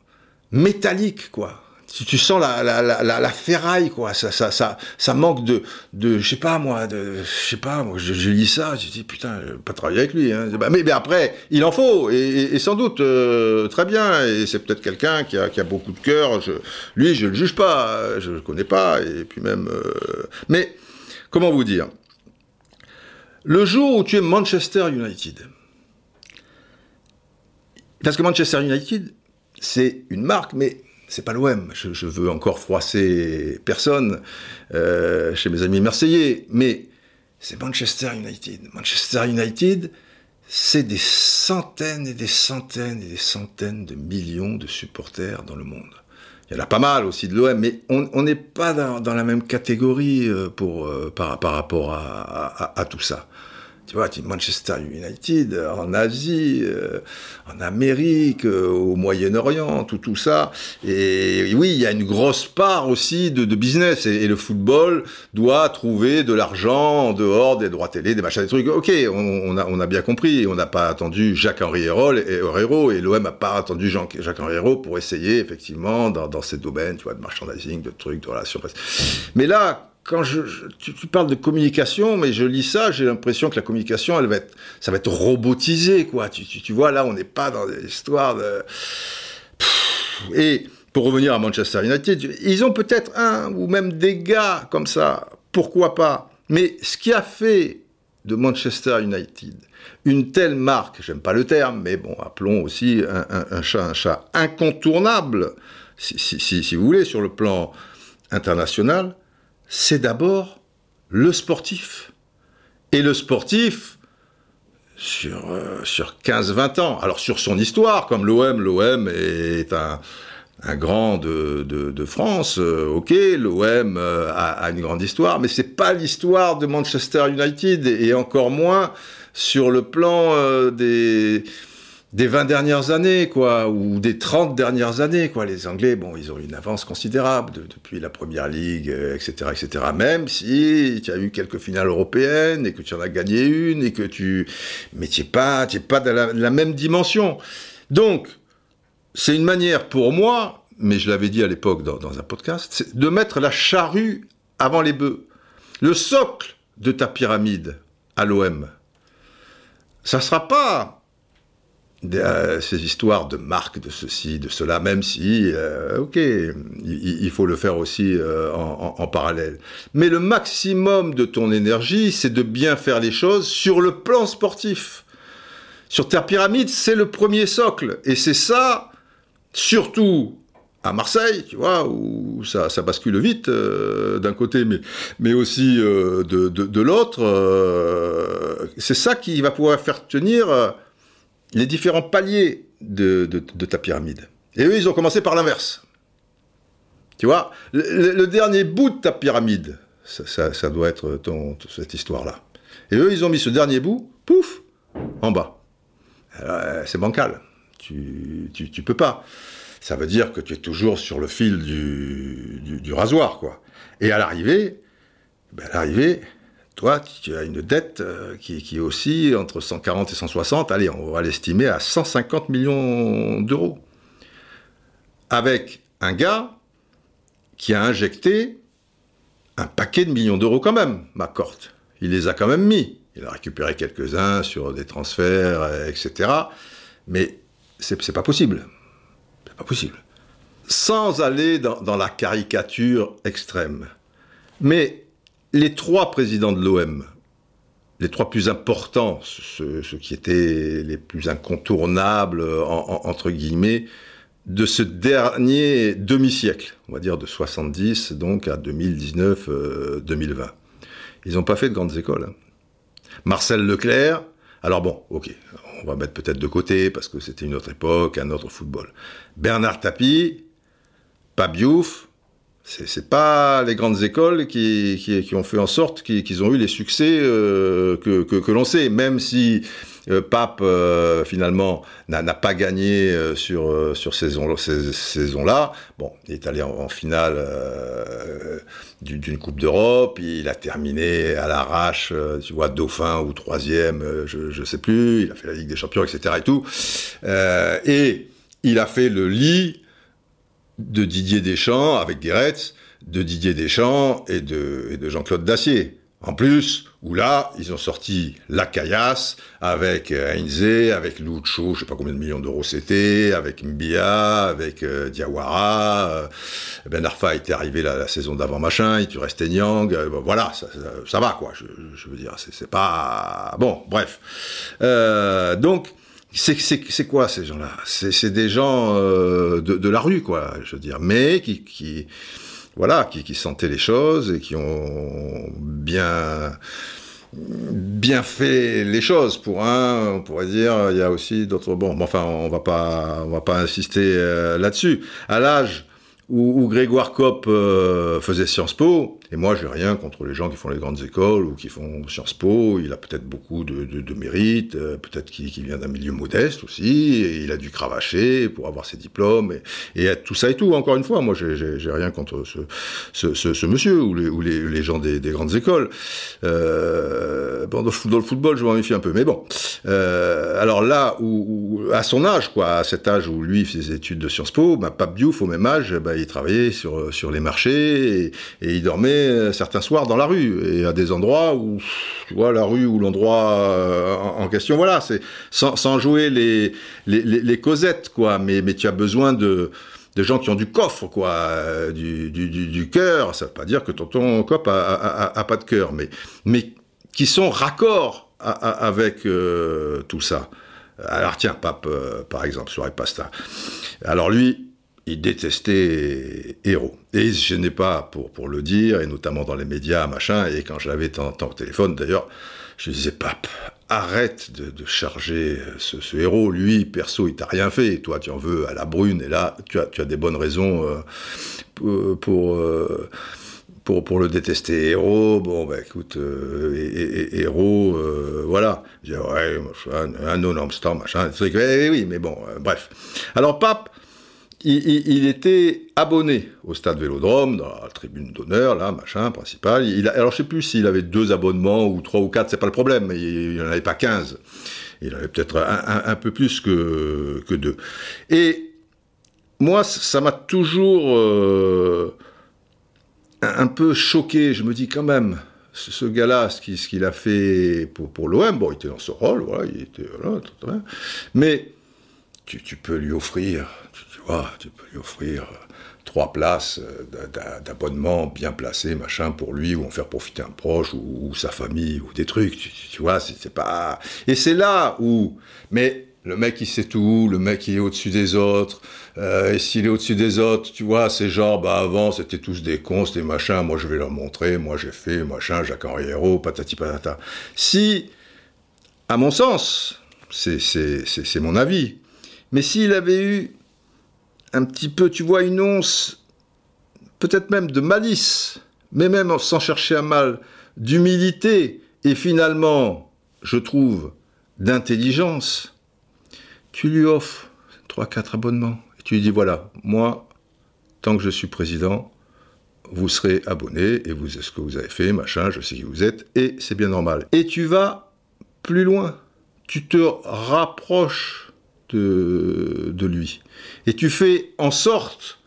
métallique, quoi. Tu sens la, la, la, la, ferraille, quoi, ça, ça, ça, ça manque de, de, je sais pas moi, de, je sais pas, moi, je, lis ça, je dis putain, je vais pas travailler avec lui. Hein. Mais, mais, après, il en faut, et, sans doute euh, très bien, et c'est peut-être quelqu'un qui a, qui a beaucoup de cœur. Je, lui, je le juge pas, je le connais pas, et puis même, euh, mais Comment vous dire? Le jour où tu es Manchester United, parce que Manchester United, c'est une marque, mais c'est pas l'OM. Je, veux encore froisser personne euh, chez mes amis marseillais, mais c'est Manchester United. Manchester United, c'est des centaines et des centaines et des centaines de millions de supporters dans le monde. Il y en a pas mal aussi de l'OM, mais on n'est pas dans, la même catégorie euh, euh, par, rapport à tout ça. Tu vois, Manchester United en Asie, euh, en Amérique, euh, au Moyen-Orient, tout, tout ça. Et, oui, il y a une grosse part aussi de, business. Et, le football doit trouver de l'argent en dehors des droits télé, des machins, des trucs. Ok, on, a, on a bien compris. On n'a pas attendu Jacques-Henri Herrero et, l'OM n'a pas attendu Jacques-Henri Herrero pour essayer, effectivement, dans, dans ces domaines, tu vois, de merchandising, de trucs, de relations. Mais là, quand je, tu, parles de communication, mais je lis ça, j'ai l'impression que la communication, elle va être, ça va être robotisé, quoi. Tu, tu, vois, là, on n'est pas dans l'histoire de. Et pour revenir à Manchester United, ils ont peut-être un ou même des gars comme ça, pourquoi pas. Mais ce qui a fait de Manchester United une telle marque, j'aime pas le terme, mais bon, appelons aussi un, chat un chat incontournable, si, si, si vous voulez, sur le plan international, c'est d'abord le sportif. Et le sportif, sur, euh, sur 15-20 ans, alors sur son histoire, comme l'OM, l'OM est un, grand de, de, France, euh, ok, l'OM euh, a, une grande histoire, mais c'est pas l'histoire de Manchester United, et encore moins sur le plan des des 20 dernières années, quoi, ou des 30 dernières années, quoi. Les Anglais, bon, ils ont eu une avance considérable depuis la Première Ligue, etc., euh, etc. Même si tu as eu quelques finales européennes et que tu en as gagné une et que tu, mais tu n'es pas, tu pas de la, même dimension. Donc, c'est une manière pour moi, mais je l'avais dit à l'époque dans, dans un podcast, de mettre la charrue avant les bœufs. Le socle de ta pyramide à l'OM, ça sera pas euh, ces histoires de marques, de ceci, de cela, même si, euh, ok, il, faut le faire aussi euh, en, parallèle. Mais le maximum de ton énergie, c'est de bien faire les choses sur le plan sportif. Sur ta pyramide, c'est le premier socle. Et c'est ça, surtout à Marseille, tu vois, où ça, ça bascule vite d'un côté, mais, mais aussi de, de, de l'autre. c'est ça qui va pouvoir faire tenir les différents paliers de, ta pyramide. Et eux, ils ont commencé par l'inverse. Tu vois, le, dernier bout de ta pyramide, ça, doit être cette histoire-là. Et eux, ils ont mis ce dernier bout, pouf, en bas. Euh, c'est bancal. Tu, tu, peux pas. Ça veut dire que tu es toujours sur le fil du, du, rasoir, quoi. Et à l'arrivée, ben à l'arrivée, toi, tu as une dette euh, qui, est aussi entre 140 et 160, allez, on va l'estimer à 150 millions d'euros. Avec un gars qui a injecté un paquet de millions d'euros quand même, McCourt. Il les a quand même mis. Il a récupéré quelques-uns sur des transferts, etc. Mais c'est pas possible. C'est pas possible. Sans aller dans la caricature extrême. Mais les trois présidents de l'OM, les trois plus importants, ceux, qui étaient les plus incontournables, entre guillemets, de ce dernier demi-siècle, on va dire de 70 donc à 2019-2020. Euh, Ils n'ont pas fait de grandes écoles. Hein. Marcel Leclerc, alors bon, ok, on va mettre peut-être de côté parce que c'était une autre époque, un autre football. Bernard Tapie, Pabiouf, c'est pas les grandes écoles qui, ont fait en sorte qu'ils ont eu les succès euh, que, l'on sait, même si euh, Pape euh, finalement n'a pas gagné sur, ces saisons-là. Bon, il est allé en, finale d'une Coupe d'Europe, il a terminé à l'arrache, tu vois, dauphin ou troisième, je ne sais plus, il a fait la Ligue des Champions, etc. et tout. et il a fait le lit de Didier Deschamps avec Guéretz, de Didier Deschamps et de, Jean-Claude Dacier. En plus, où là, ils ont sorti la caillasse avec euh, Heinze, avec Lucho, je sais pas combien de millions d'euros c'était, avec Mbia, avec euh, Diawara, euh, Ben Arfa était arrivé la, saison d'avant machin, il tu restais Nyang, voilà, ça, va quoi, je, veux dire, c'est pas... Bon, bref. donc, c'est quoi ces gens-là? C'est des gens euh, de, la rue, quoi, je veux dire, mais qui, voilà, qui, sentaient les choses et qui ont bien bien fait les choses. Pour un, on pourrait dire, il y a aussi d'autres. Bon, enfin, on va pas, on va pas insister euh, là-dessus. À l'âge où, Grégoire Kopp euh, faisait Sciences Po, et moi j'ai rien contre les gens qui font les grandes écoles ou qui font Sciences Po, il a peut-être beaucoup de, de, mérite, euh, peut-être qu'il vient d'un milieu modeste aussi, et il a dû cravacher pour avoir ses diplômes, et, et tout ça et tout, encore une fois, moi j'ai rien contre ce, ce, monsieur ou les, ou les, les gens des, des, grandes écoles. Euh, dans le football, je m'en méfie un peu, mais bon. Euh, alors là, où, à son âge, quoi, à cet âge où lui fait ses études de Sciences Po, bah, Pape Diouf, au même âge, bah, il travaillait sur, sur les marchés et, il dormait euh, certains soirs dans la rue et à des endroits où, tu vois, la rue ou l'endroit euh, en, question, voilà, c'est sans, jouer les, les, causettes, quoi, mais, mais tu as besoin de de gens qui ont du coffre, quoi, euh, du, du, du, cœur. Ça veut pas dire que tonton Cop a, a, pas de cœur, mais, mais qui sont raccords avec tout ça. Alors tiens, Pape, par exemple, sur Pasta. Alors lui, il détestait Héros. Et je n'ai pas pour, pour le dire, et notamment dans les médias, machin, et quand je l'avais tant, tant au téléphone, d'ailleurs, je disais, pape, arrête de, charger ce, ce, héros, lui, perso, il t'a rien fait, toi, tu en veux à la brune, et là, tu as, tu as des bonnes raisons euh, pour... Euh, pour, pour le détester. Héros, bon, bah écoute, euh, héros, euh, voilà. Je dis, ouais, un non-obstant, machin, truc, oui, oui, mais bon, euh, bref. Alors, Pape, il, était abonné au stade Vélodrome, dans la tribune d'honneur, là, machin, principal. Alors, je sais plus s'il avait deux abonnements ou trois ou quatre, c'est pas le problème, mais il n'en avait pas quinze. Il avait peut-être un, peu plus que, deux. Et moi, ça m'a toujours euh, un peu choqué. Je me dis quand même, ce gars-là, ce qu'il a fait pour, l'OM, bon, il était dans ce rôle, voilà, il était là, mais tu, peux lui offrir peux lui offrir euh, trois places euh, d'abonnement bien placées, machin, pour lui, ou en faire profiter un proche, ou, sa famille, ou des trucs, tu, vois, c'est pas... Et c'est là où... Mais le mec, il sait tout, le mec, il est au-dessus des autres, euh, et s'il est au-dessus des autres, tu vois, c'est genre, bah avant, c'était tous des cons, c'était machin, moi je vais leur montrer, moi j'ai fait, machin, Jacques Henriero, patati patata. Si, à mon sens, c'est mon avis, mais s'il avait eu un petit peu, tu vois, une once, peut-être même de malice, mais même sans chercher à mal, d'humilité, et finalement, je trouve, d'intelligence, tu lui offres 3-4 abonnements, et tu lui dis, voilà, moi, tant que je suis président, vous serez abonné, et vous ce que vous avez fait, machin, je sais qui vous êtes, et c'est bien normal. Et tu vas plus loin, tu te rapproches de, lui. Et tu fais en sorte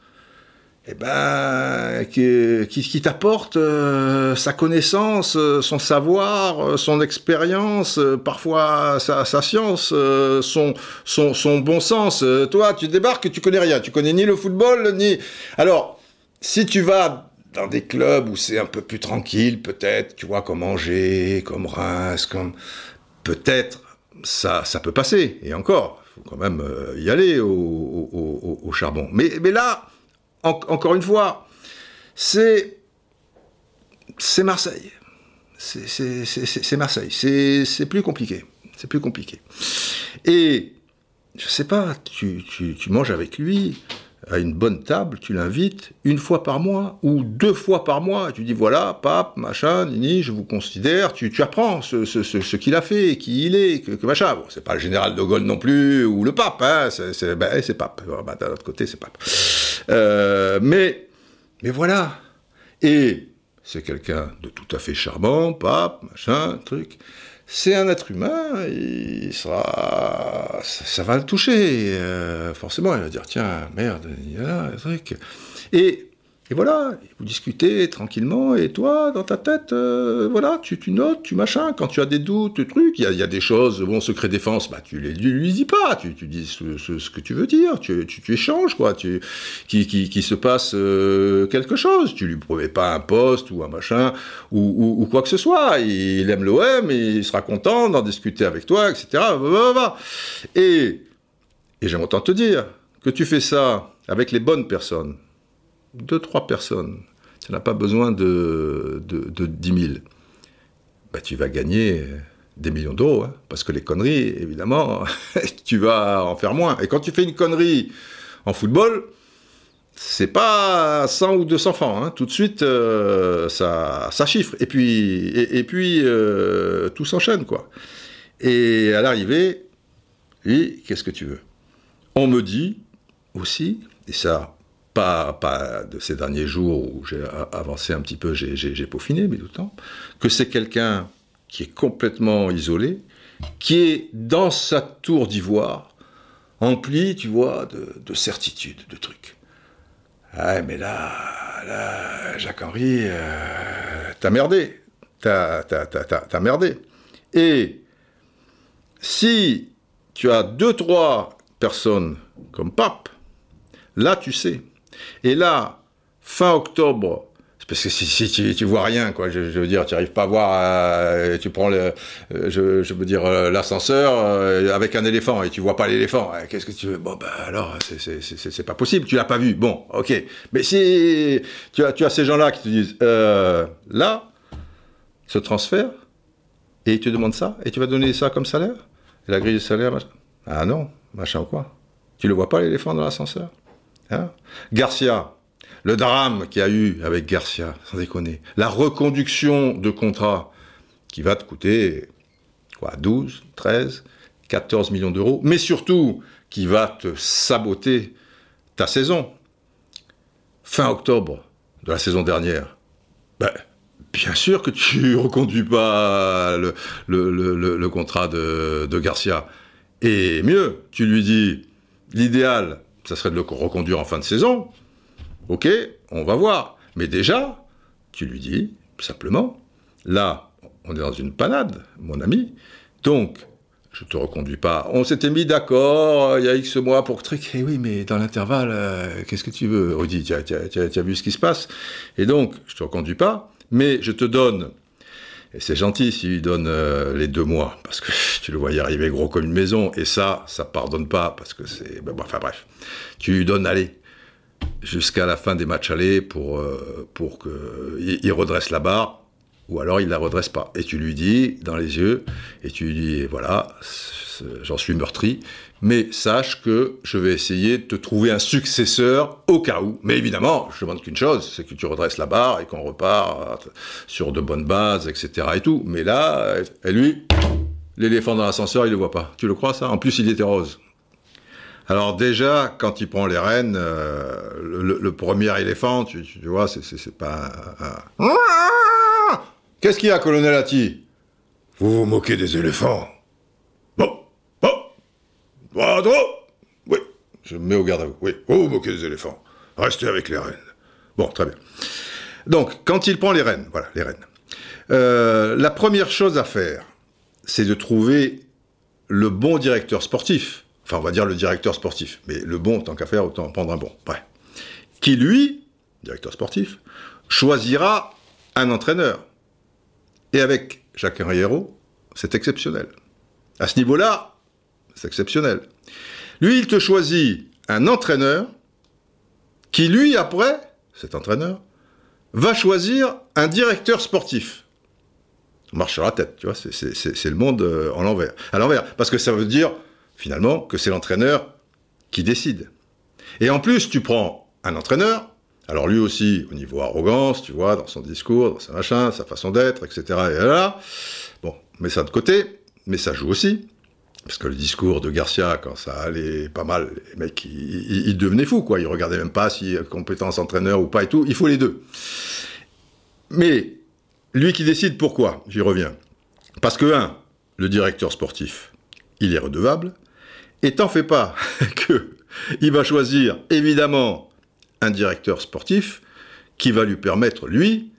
eh ben, qui, t'apporte euh, sa connaissance, euh, son savoir, euh, son expérience, parfois sa, science, son, son, son, bon sens. toi, tu débarques, tu connais rien, tu connais ni le football, ni... Alors, si tu vas dans des clubs où c'est un peu plus tranquille, peut-être, tu vois, comme Angers, comme Reims, comme... Peut-être, ça, ça peut passer, et encore, faut quand même euh, y aller au, charbon. Mais, là, encore une fois, c'est Marseille. C'est Marseille. C'est plus compliqué. C'est plus compliqué. Et je sais pas, tu manges avec lui, à une bonne table, tu l'invites une fois par mois ou deux fois par mois. Tu dis voilà, pape, machin, nini, je vous considère. Tu, apprends ce, qu'il a fait, qui il est, que, machin. Bon, c'est pas le général de Gaulle non plus ou le pape, hein, c'est ben, pape. Ben, D'un autre côté, c'est pape. Euh, mais, mais voilà. Et c'est quelqu'un de tout à fait charmant, pape, machin, truc c'est un être humain, il sera, ça, va le toucher, euh, forcément, il va dire, tiens, merde, il y a là, truc. Et et voilà, vous discutez tranquillement, et toi, dans ta tête, euh, voilà, tu, tu, notes, tu machin, quand tu as des doutes, trucs, il y a, des choses, bon, secret défense, bah, tu les lui dis pas, tu, dis ce, que tu veux dire, tu, tu, échanges, quoi, tu, qui, se passe euh, quelque chose, tu lui promets pas un poste ou un machin, ou, ou, ou quoi que ce soit, il, aime l'OM, il sera content d'en discuter avec toi, etc. Et, et j'aime autant te dire que tu fais ça avec les bonnes personnes, deux, trois personnes, tu n'as pas besoin de, de, de 10 000. bah, tu vas gagner des millions d'euros. Hein. parce que les conneries, évidemment, tu vas en faire moins. Et quand tu fais une connerie en football, c'est pas 100 ou 200 francs. Hein. Tout de suite, euh, ça, ça chiffre. Et puis, et, puis euh, tout s'enchaîne, quoi. Et à l'arrivée, oui, qu'est-ce que tu veux? On me dit aussi, et ça, pas, de ces derniers jours où j'ai avancé un petit peu, j'ai peaufiné, mais tout le temps, que c'est quelqu'un qui est complètement isolé, qui est dans sa tour d'ivoire, empli, tu vois, de, de certitudes, de trucs. Ah, mais là, là Jacques-Henri, euh, t'as merdé. T'as, merdé. Et si tu as deux, trois personnes comme pape, là, tu sais. Et là, fin octobre, parce que si, tu, vois rien, quoi, je, veux dire, tu n'arrives pas à voir, euh, tu prends le, euh, je, dire, euh, l'ascenseur avec un éléphant et tu vois pas l'éléphant, qu'est-ce que tu veux? Bon, ben alors, c'est pas possible, tu l'as pas vu. Bon, ok. Mais si tu as, tu ces gens-là qui te disent, là, ce transfert, et ils te demandent ça, et tu vas donner ça comme salaire? La grille de salaire, machin? Ah non, machin ou quoi? Tu le vois pas l'éléphant dans l'ascenseur? Hein? Garcia, le drame qu'il y a eu avec Garcia, sans déconner, la reconduction de contrat qui va te coûter quoi, 12, 13, 14 millions d'euros, mais surtout qui va te saboter ta saison. Fin octobre de la saison dernière, ben, bien sûr que tu reconduis pas le, contrat de, Garcia. Et mieux, tu lui dis, l'idéal, ça serait de le reconduire en fin de saison, Ok, on va voir. Mais déjà, tu lui dis, simplement, là, on est dans une panade, mon ami, donc, je te reconduis pas. On s'était mis d'accord il y a X mois pour truc. Eh oui, mais dans l'intervalle, euh, qu'est-ce que tu veux Rudy, tu as, vu ce qui se passe? Et donc, je te reconduis pas, mais je te donne, et c'est gentil s'il lui donne euh, les deux mois, parce que tu le vois y arriver gros comme une maison, et ça, ça pardonne pas, parce que c'est... Ben, enfin bref, tu lui donnes, allez, jusqu'à la fin des matchs allés pour, euh, qu'il redresse la barre, ou alors il la redresse pas. Et tu lui dis dans les yeux, et tu lui dis, voilà, j'en suis meurtri, mais sache que je vais essayer de te trouver un successeur au cas où. Mais évidemment, je demande qu'une chose, c'est que tu redresses la barre et qu'on repart sur de bonnes bases, etc. et tout. Mais là, et lui, l'éléphant dans l'ascenseur, il le voit pas. Tu le crois ça? En plus, il était rose. Alors déjà, quand il prend les rênes, euh, le, premier éléphant, tu, vois, c'est pas... Qu'est-ce qu'il y a, colonel Atti Vous vous moquez des éléphants droit Oui, je me mets au garde à vous. Oui, vous moquez des éléphants. Restez avec les rênes. Bon, très bien. Donc, quand il prend les rênes, voilà, les rênes. Euh, la première chose à faire, c'est de trouver le bon directeur sportif enfin on va dire le directeur sportif, mais le bon, tant qu'à faire, autant prendre un bon, ouais. qui lui, directeur sportif, choisira un entraîneur. Et avec Jacques Henriero, c'est exceptionnel. À ce niveau-là, c'est exceptionnel. Lui, il te choisit un entraîneur qui, lui, après, cet entraîneur, va choisir un directeur sportif. On marche sur la tête, tu vois, c'est le monde euh, en l'envers. À l'envers, parce que ça veut dire finalement, que c'est l'entraîneur qui décide. Et en plus, tu prends un entraîneur, alors lui aussi, au niveau arrogance, tu vois, dans son discours, dans sa machin, sa façon d'être, etc. Et là, bon, mets ça de côté, mais ça joue aussi. Parce que le discours de Garcia, quand ça allait pas mal, les mecs, ils, devenaient fous, quoi. Ils regardaient même pas si compétence entraîneur ou pas et tout. Il faut les deux. Mais lui qui décide pourquoi, j'y reviens. Parce que, un, le directeur sportif, il est redevable. Et t'en fais pas que il va choisir évidemment un directeur sportif qui va lui permettre, lui,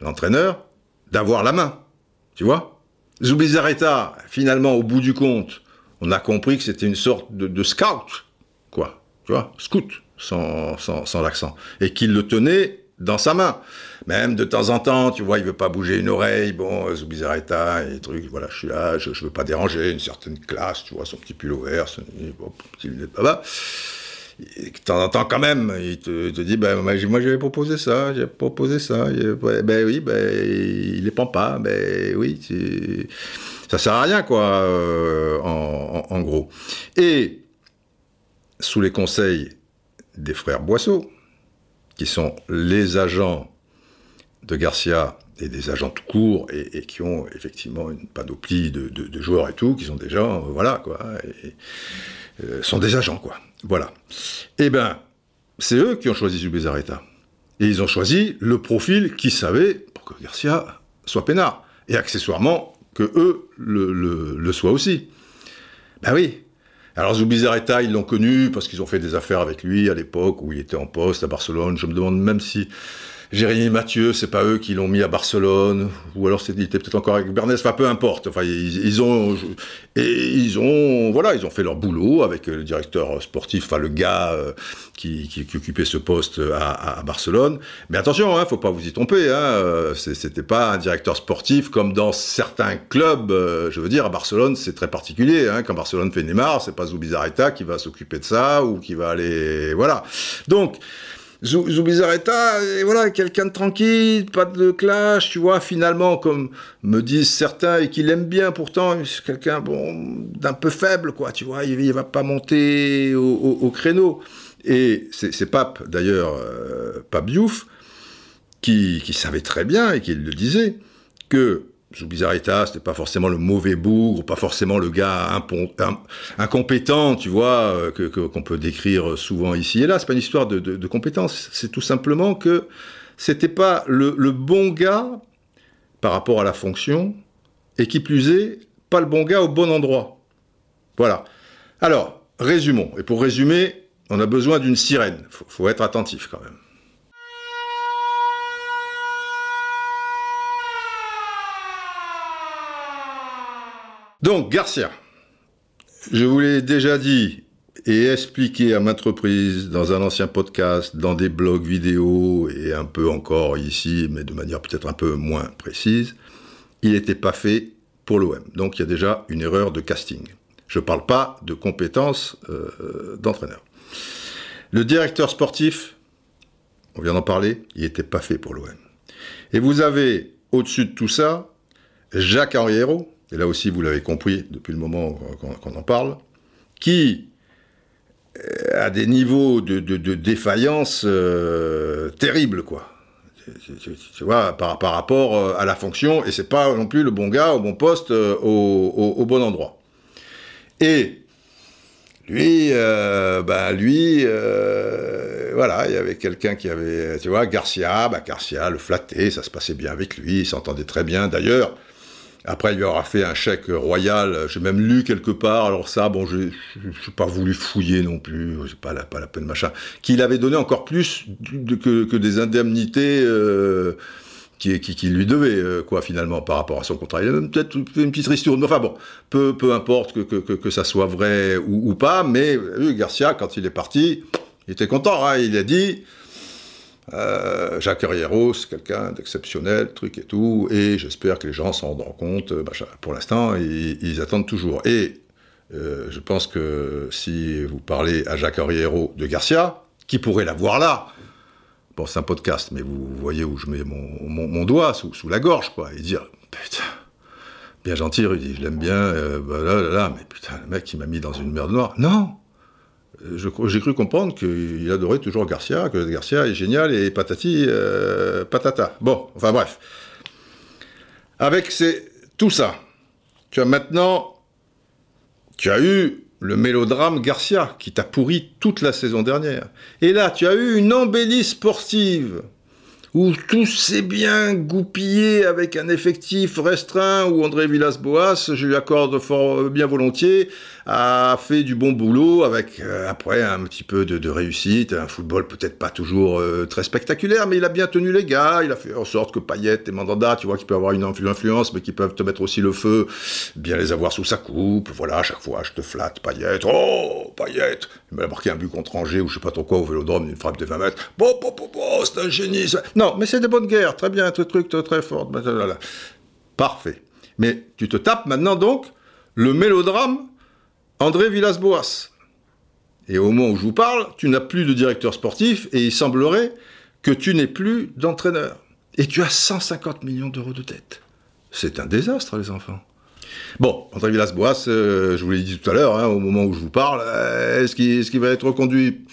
l'entraîneur, d'avoir la main. Tu vois? Zubizarreta, finalement, au bout du compte, on a compris que c'était une sorte de, scout, quoi. Tu vois Scout, sans, sans l'accent. Et qu'il le tenait dans sa main. Même de temps en temps, tu vois, il veut pas bouger une oreille, bon, Zubizarreta et trucs, voilà, je suis là, je, ne veux pas déranger une certaine classe, tu vois, son petit pull vert, son petit lunettes baba. temps en temps quand même, il te, dit, ben, moi j'avais proposé ça, j'ai proposé ça, ben oui, ben, il les prend pas, ben oui, ça sert à rien, quoi, euh, en, gros. Et, sous les conseils des frères Boisseau, qui sont les agents de Garcia et des agents tout court et, qui ont effectivement une panoplie de, joueurs et tout, qui sont des gens, euh, voilà, quoi, euh, sont des agents, quoi. Voilà. Eh ben, c'est eux qui ont choisi Zubizarreta. Et ils ont choisi le profil qu'ils savaient pour que Garcia soit peinard. Et accessoirement, que eux le, le, soient aussi. Ben oui. Alors Zubizarreta, ils l'ont connu parce qu'ils ont fait des affaires avec lui à l'époque où il était en poste à Barcelone. Je me demande même si Jérémy Mathieu, c'est pas eux qui l'ont mis à Barcelone, ou alors il était peut-être encore avec Bernès, enfin peu importe. Enfin, ils, ont et ils ont voilà, ils ont fait leur boulot avec le directeur sportif, enfin le gars euh, qui, occupait ce poste à, Barcelone. Mais attention, hein, faut pas vous y tromper. Hein, euh, c'était pas un directeur sportif comme dans certains clubs. Euh, je veux dire, à Barcelone, c'est très particulier. Hein, quand Barcelone fait Neymar, c'est pas Zubizarreta qui va s'occuper de ça ou qui va aller voilà. Donc Zubizarreta, et voilà, quelqu'un de tranquille, pas de clash, tu vois, finalement, comme me disent certains, et qu'il aime bien pourtant, c'est quelqu'un bon, d'un peu faible, quoi, tu vois, il, va pas monter au, créneau. Et c'est Pape, d'ailleurs, euh, Pape Diouf, qui, qui savait très bien, et qui le disait, que Zubizarreta, c'était pas forcément le mauvais bougre, pas forcément le gars incompétent, tu vois, euh, que, qu'on peut décrire souvent ici et là. C'est pas une histoire de, de, compétence, c'est tout simplement que c'était pas le, bon gars par rapport à la fonction, et qui plus est, pas le bon gars au bon endroit. Voilà. Alors, résumons. Et pour résumer, on a besoin d'une sirène. Faut, faut être attentif quand même. Donc, Garcia, je vous l'ai déjà dit et expliqué à maintes reprises dans un ancien podcast, dans des blogs vidéo et un peu encore ici, mais de manière peut-être un peu moins précise, il n'était pas fait pour l'OM. Donc il y a déjà une erreur de casting. Je ne parle pas de compétences euh, d'entraîneur. Le directeur sportif, on vient d'en parler, il n'était pas fait pour l'OM. Et vous avez, au-dessus de tout ça, Jacques Henriero, et là aussi vous l'avez compris depuis le moment qu'on en parle, qui euh, a des niveaux de, défaillance euh, terribles, quoi. Tu, vois, par, rapport euh, à la fonction, et c'est pas non plus le bon gars au bon poste au, bon endroit. Et lui, bah lui, voilà, il y avait quelqu'un qui avait, tu vois, Garcia, bah Garcia le flattait, ça se passait bien avec lui, il s'entendait très bien. D'ailleurs, après, il lui aura fait un chèque royal. J'ai même lu quelque part. Alors ça, bon, je n'ai pas voulu fouiller non plus. C'est pas la, pas la peine, machin. Qu'il avait donné encore plus que, des indemnités euh, qui, qui, lui devaient, euh, quoi, finalement, par rapport à son contrat. Il a même peut-être fait une petite ristourne. Enfin bon, peu, peu importe que, ça soit vrai ou, pas. Mais Garcia, quand il est parti, il était content. Hein, il a dit euh, Jacques c'est quelqu'un d'exceptionnel, truc et tout, et j'espère que les gens s'en rendront compte. Bah, pour l'instant, ils, attendent toujours. Et euh, je pense que si vous parlez à Jacques Herriero de Garcia, qui pourrait l'avoir là, bon, c'est un podcast, mais vous voyez où je mets mon, doigt sous, la gorge, quoi, et dire, putain, bien gentil, Rudy, je l'aime bien, euh, bah, là, là, là, mais putain, le mec, il m'a mis dans une merde noire. Non, j'ai cru comprendre qu'il adorait toujours Garcia, que Garcia est génial et patati euh, patata. Bon, enfin bref. Avec tout ça, tu as maintenant, tu as eu le mélodrame Garcia qui t'a pourri toute la saison dernière. Et là, tu as eu une embellie sportive où tout s'est bien goupillé avec un effectif restreint, où André Villas-Boas, je lui accorde fort bien volontiers, a fait du bon boulot avec euh, après un petit peu de, réussite, un football peut-être pas toujours euh, très spectaculaire, mais il a bien tenu les gars, il a fait en sorte que Payet et Mandanda, tu vois, qui peuvent avoir une influence, mais qui peuvent te mettre aussi le feu, bien les avoir sous sa coupe, voilà, à chaque fois je te flatte, Payet, oh, Payet, il m'a marqué un but contre Angers, ou je sais pas trop quoi, au Vélodrome, une frappe de 20 mètres, bon, bon, bon, bon c'est un génie, non, mais c'est des bonnes guerres, très bien, truc, truc, très, très fort, parfait. Mais tu te tapes maintenant donc le mélodrame André Villas-Boas. Et au moment où je vous parle, tu n'as plus de directeur sportif et il semblerait que tu n'aies plus d'entraîneur. Et tu as 150 millions d'euros de dette. C'est un désastre, les enfants. Bon, André Villas-Boas, euh, je vous l'ai dit tout à l'heure, hein, au moment où je vous parle, euh, est-ce qu'il va être reconduit?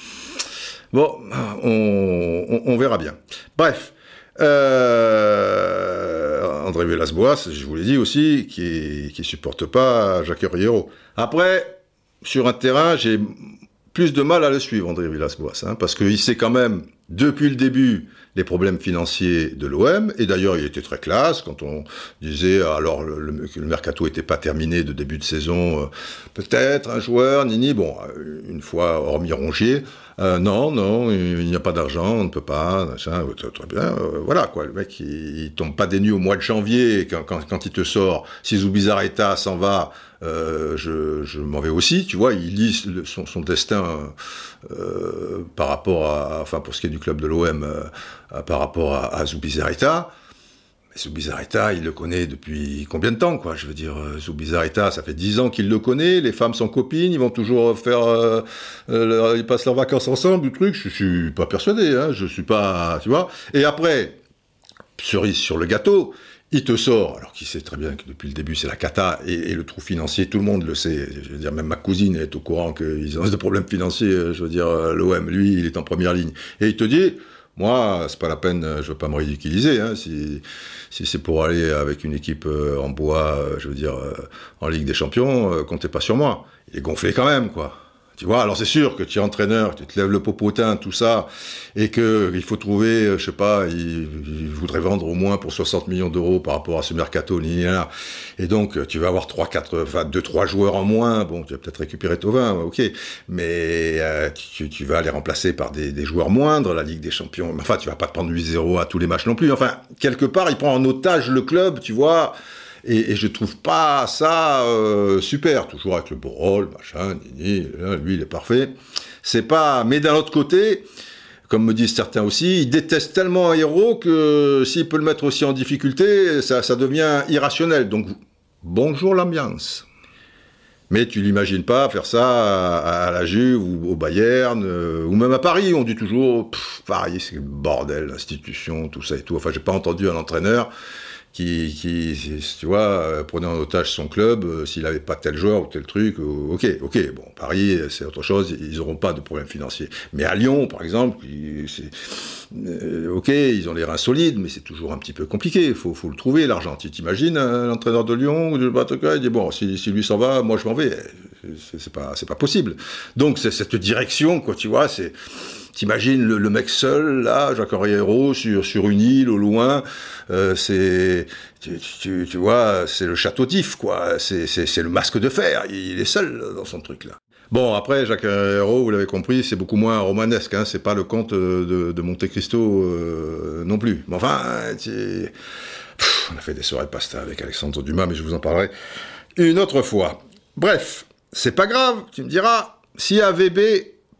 Bon, on, verra bien. Bref, euh, André Villas-Boas, je vous l'ai dit aussi, qui ne supporte pas Jacques Riero. Après, sur un terrain, j'ai plus de mal à le suivre, André Villas-Boas, hein, parce qu'il sait quand même, depuis le début, les problèmes financiers de l'OM. Et d'ailleurs, il était très classe quand on disait, alors le, le mercato n'était pas terminé de début de saison, euh, peut-être un joueur, Nini, bon, euh, une fois hormis Rongier, euh, non, non, il n'y a pas d'argent, on ne peut pas, très, bien, voilà quoi, le mec il, tombe pas des nues au mois de janvier quand, quand, il te sort, si Zubizarreta s'en va, je, m'en vais aussi, tu vois, il lit son, destin par rapport à, enfin pour ce qui est du club de l'OM, euh, par rapport à, à Zubizarreta. Mais Zubizarreta, il le connaît depuis combien de temps, quoi? Je veux dire, euh, Zubizarreta, ça fait dix ans qu'il le connaît, les femmes sont copines, ils vont toujours faire... Euh, ils passent leurs vacances ensemble, du truc, je, suis pas persuadé, hein, je suis pas... Tu vois Et après, cerise sur le gâteau, il te sort, alors qu'il sait très bien que depuis le début c'est la cata et, le trou financier, tout le monde le sait. Je veux dire, même ma cousine est au courant qu'ils ont des problèmes financiers. Je veux dire, l'OM, lui, il est en première ligne. Et il te dit, moi, c'est pas la peine, je veux pas me ridiculiser. Hein, si, c'est pour aller avec une équipe euh, en bois, euh, je veux dire, euh, en Ligue des Champions, comptez pas sur moi. Il est gonflé quand même, quoi. Tu vois, alors c'est sûr que tu es entraîneur, tu te lèves le popotin, tout ça, et que il faut trouver, euh, je sais pas, il, voudrait vendre au moins pour 60 millions d'euros par rapport à ce mercato, là. et donc tu vas avoir trois, quatre, enfin deux, trois joueurs en moins. Bon, tu vas peut-être récupérer Tovin, ok, mais euh, tu, tu, vas les remplacer par des, des, joueurs moindres, la Ligue des Champions. Enfin, tu vas pas te prendre 8-0 à tous les matchs non plus. Enfin, quelque part, il prend en otage le club, tu vois. Et, et je trouve pas ça euh, super, toujours avec le beau rôle, machin, nini, lui il est parfait. C'est pas. Mais d'un autre côté, comme me disent certains aussi, il déteste tellement un héros que s'il peut le mettre aussi en difficulté, ça, devient irrationnel. Donc bonjour l'ambiance. Mais tu l'imagines pas faire ça à, la Juve ou au Bayern euh, ou même à Paris. On dit toujours Paris c'est le bordel, l'institution, tout ça et tout. Enfin, j'ai pas entendu un entraîneur qui, qui, tu vois, euh, prenait en otage son club, euh, s'il n'avait pas tel joueur ou tel truc, euh, ok, ok, bon, Paris, c'est autre chose, ils n'auront pas de problème financier. Mais à Lyon, par exemple, ok, ils ont les reins solides, mais c'est toujours un petit peu compliqué, il faut, faut, le trouver, l'argent. Tu t'imagines, l'entraîneur de Lyon ou de il dit, bon, si, si lui s'en va, moi je m'en vais. C'est pas, pas possible. Donc, c'est cette direction, quoi, tu vois, c'est T'imagines le, mec seul, là, Jacques Henriero, sur, sur une île au loin, euh, c'est, tu, tu, tu, vois, c'est le château d'If, quoi. C'est, le masque de fer. Il est seul dans son truc, là. Bon, après, Jacques Henriero, vous l'avez compris, c'est beaucoup moins romanesque, hein. C'est pas le conte de, de Monte Cristo euh, non plus. Mais enfin, on a fait des soirées pasta avec Alexandre Dumas, mais je vous en parlerai une autre fois. Bref, c'est pas grave, tu me diras, si AVB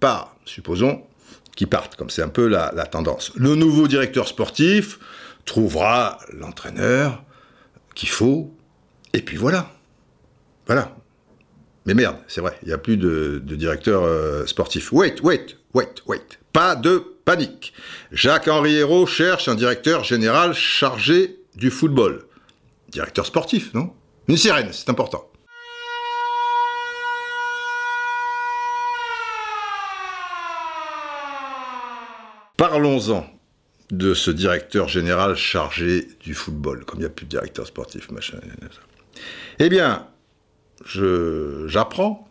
part, supposons, qui partent, comme c'est un peu la, tendance. Le nouveau directeur sportif trouvera l'entraîneur qu'il faut, et puis voilà. Voilà. Mais merde, c'est vrai, il n'y a plus de, directeur euh, sportif. Wait, wait, wait, wait. Pas de panique. Jacques-Henri Hérault cherche un directeur général chargé du football. Directeur sportif, non? Une sirène, c'est important. Parlons-en de ce directeur général chargé du football, comme il n'y a plus de directeur sportif, machin. Eh bien, j'apprends,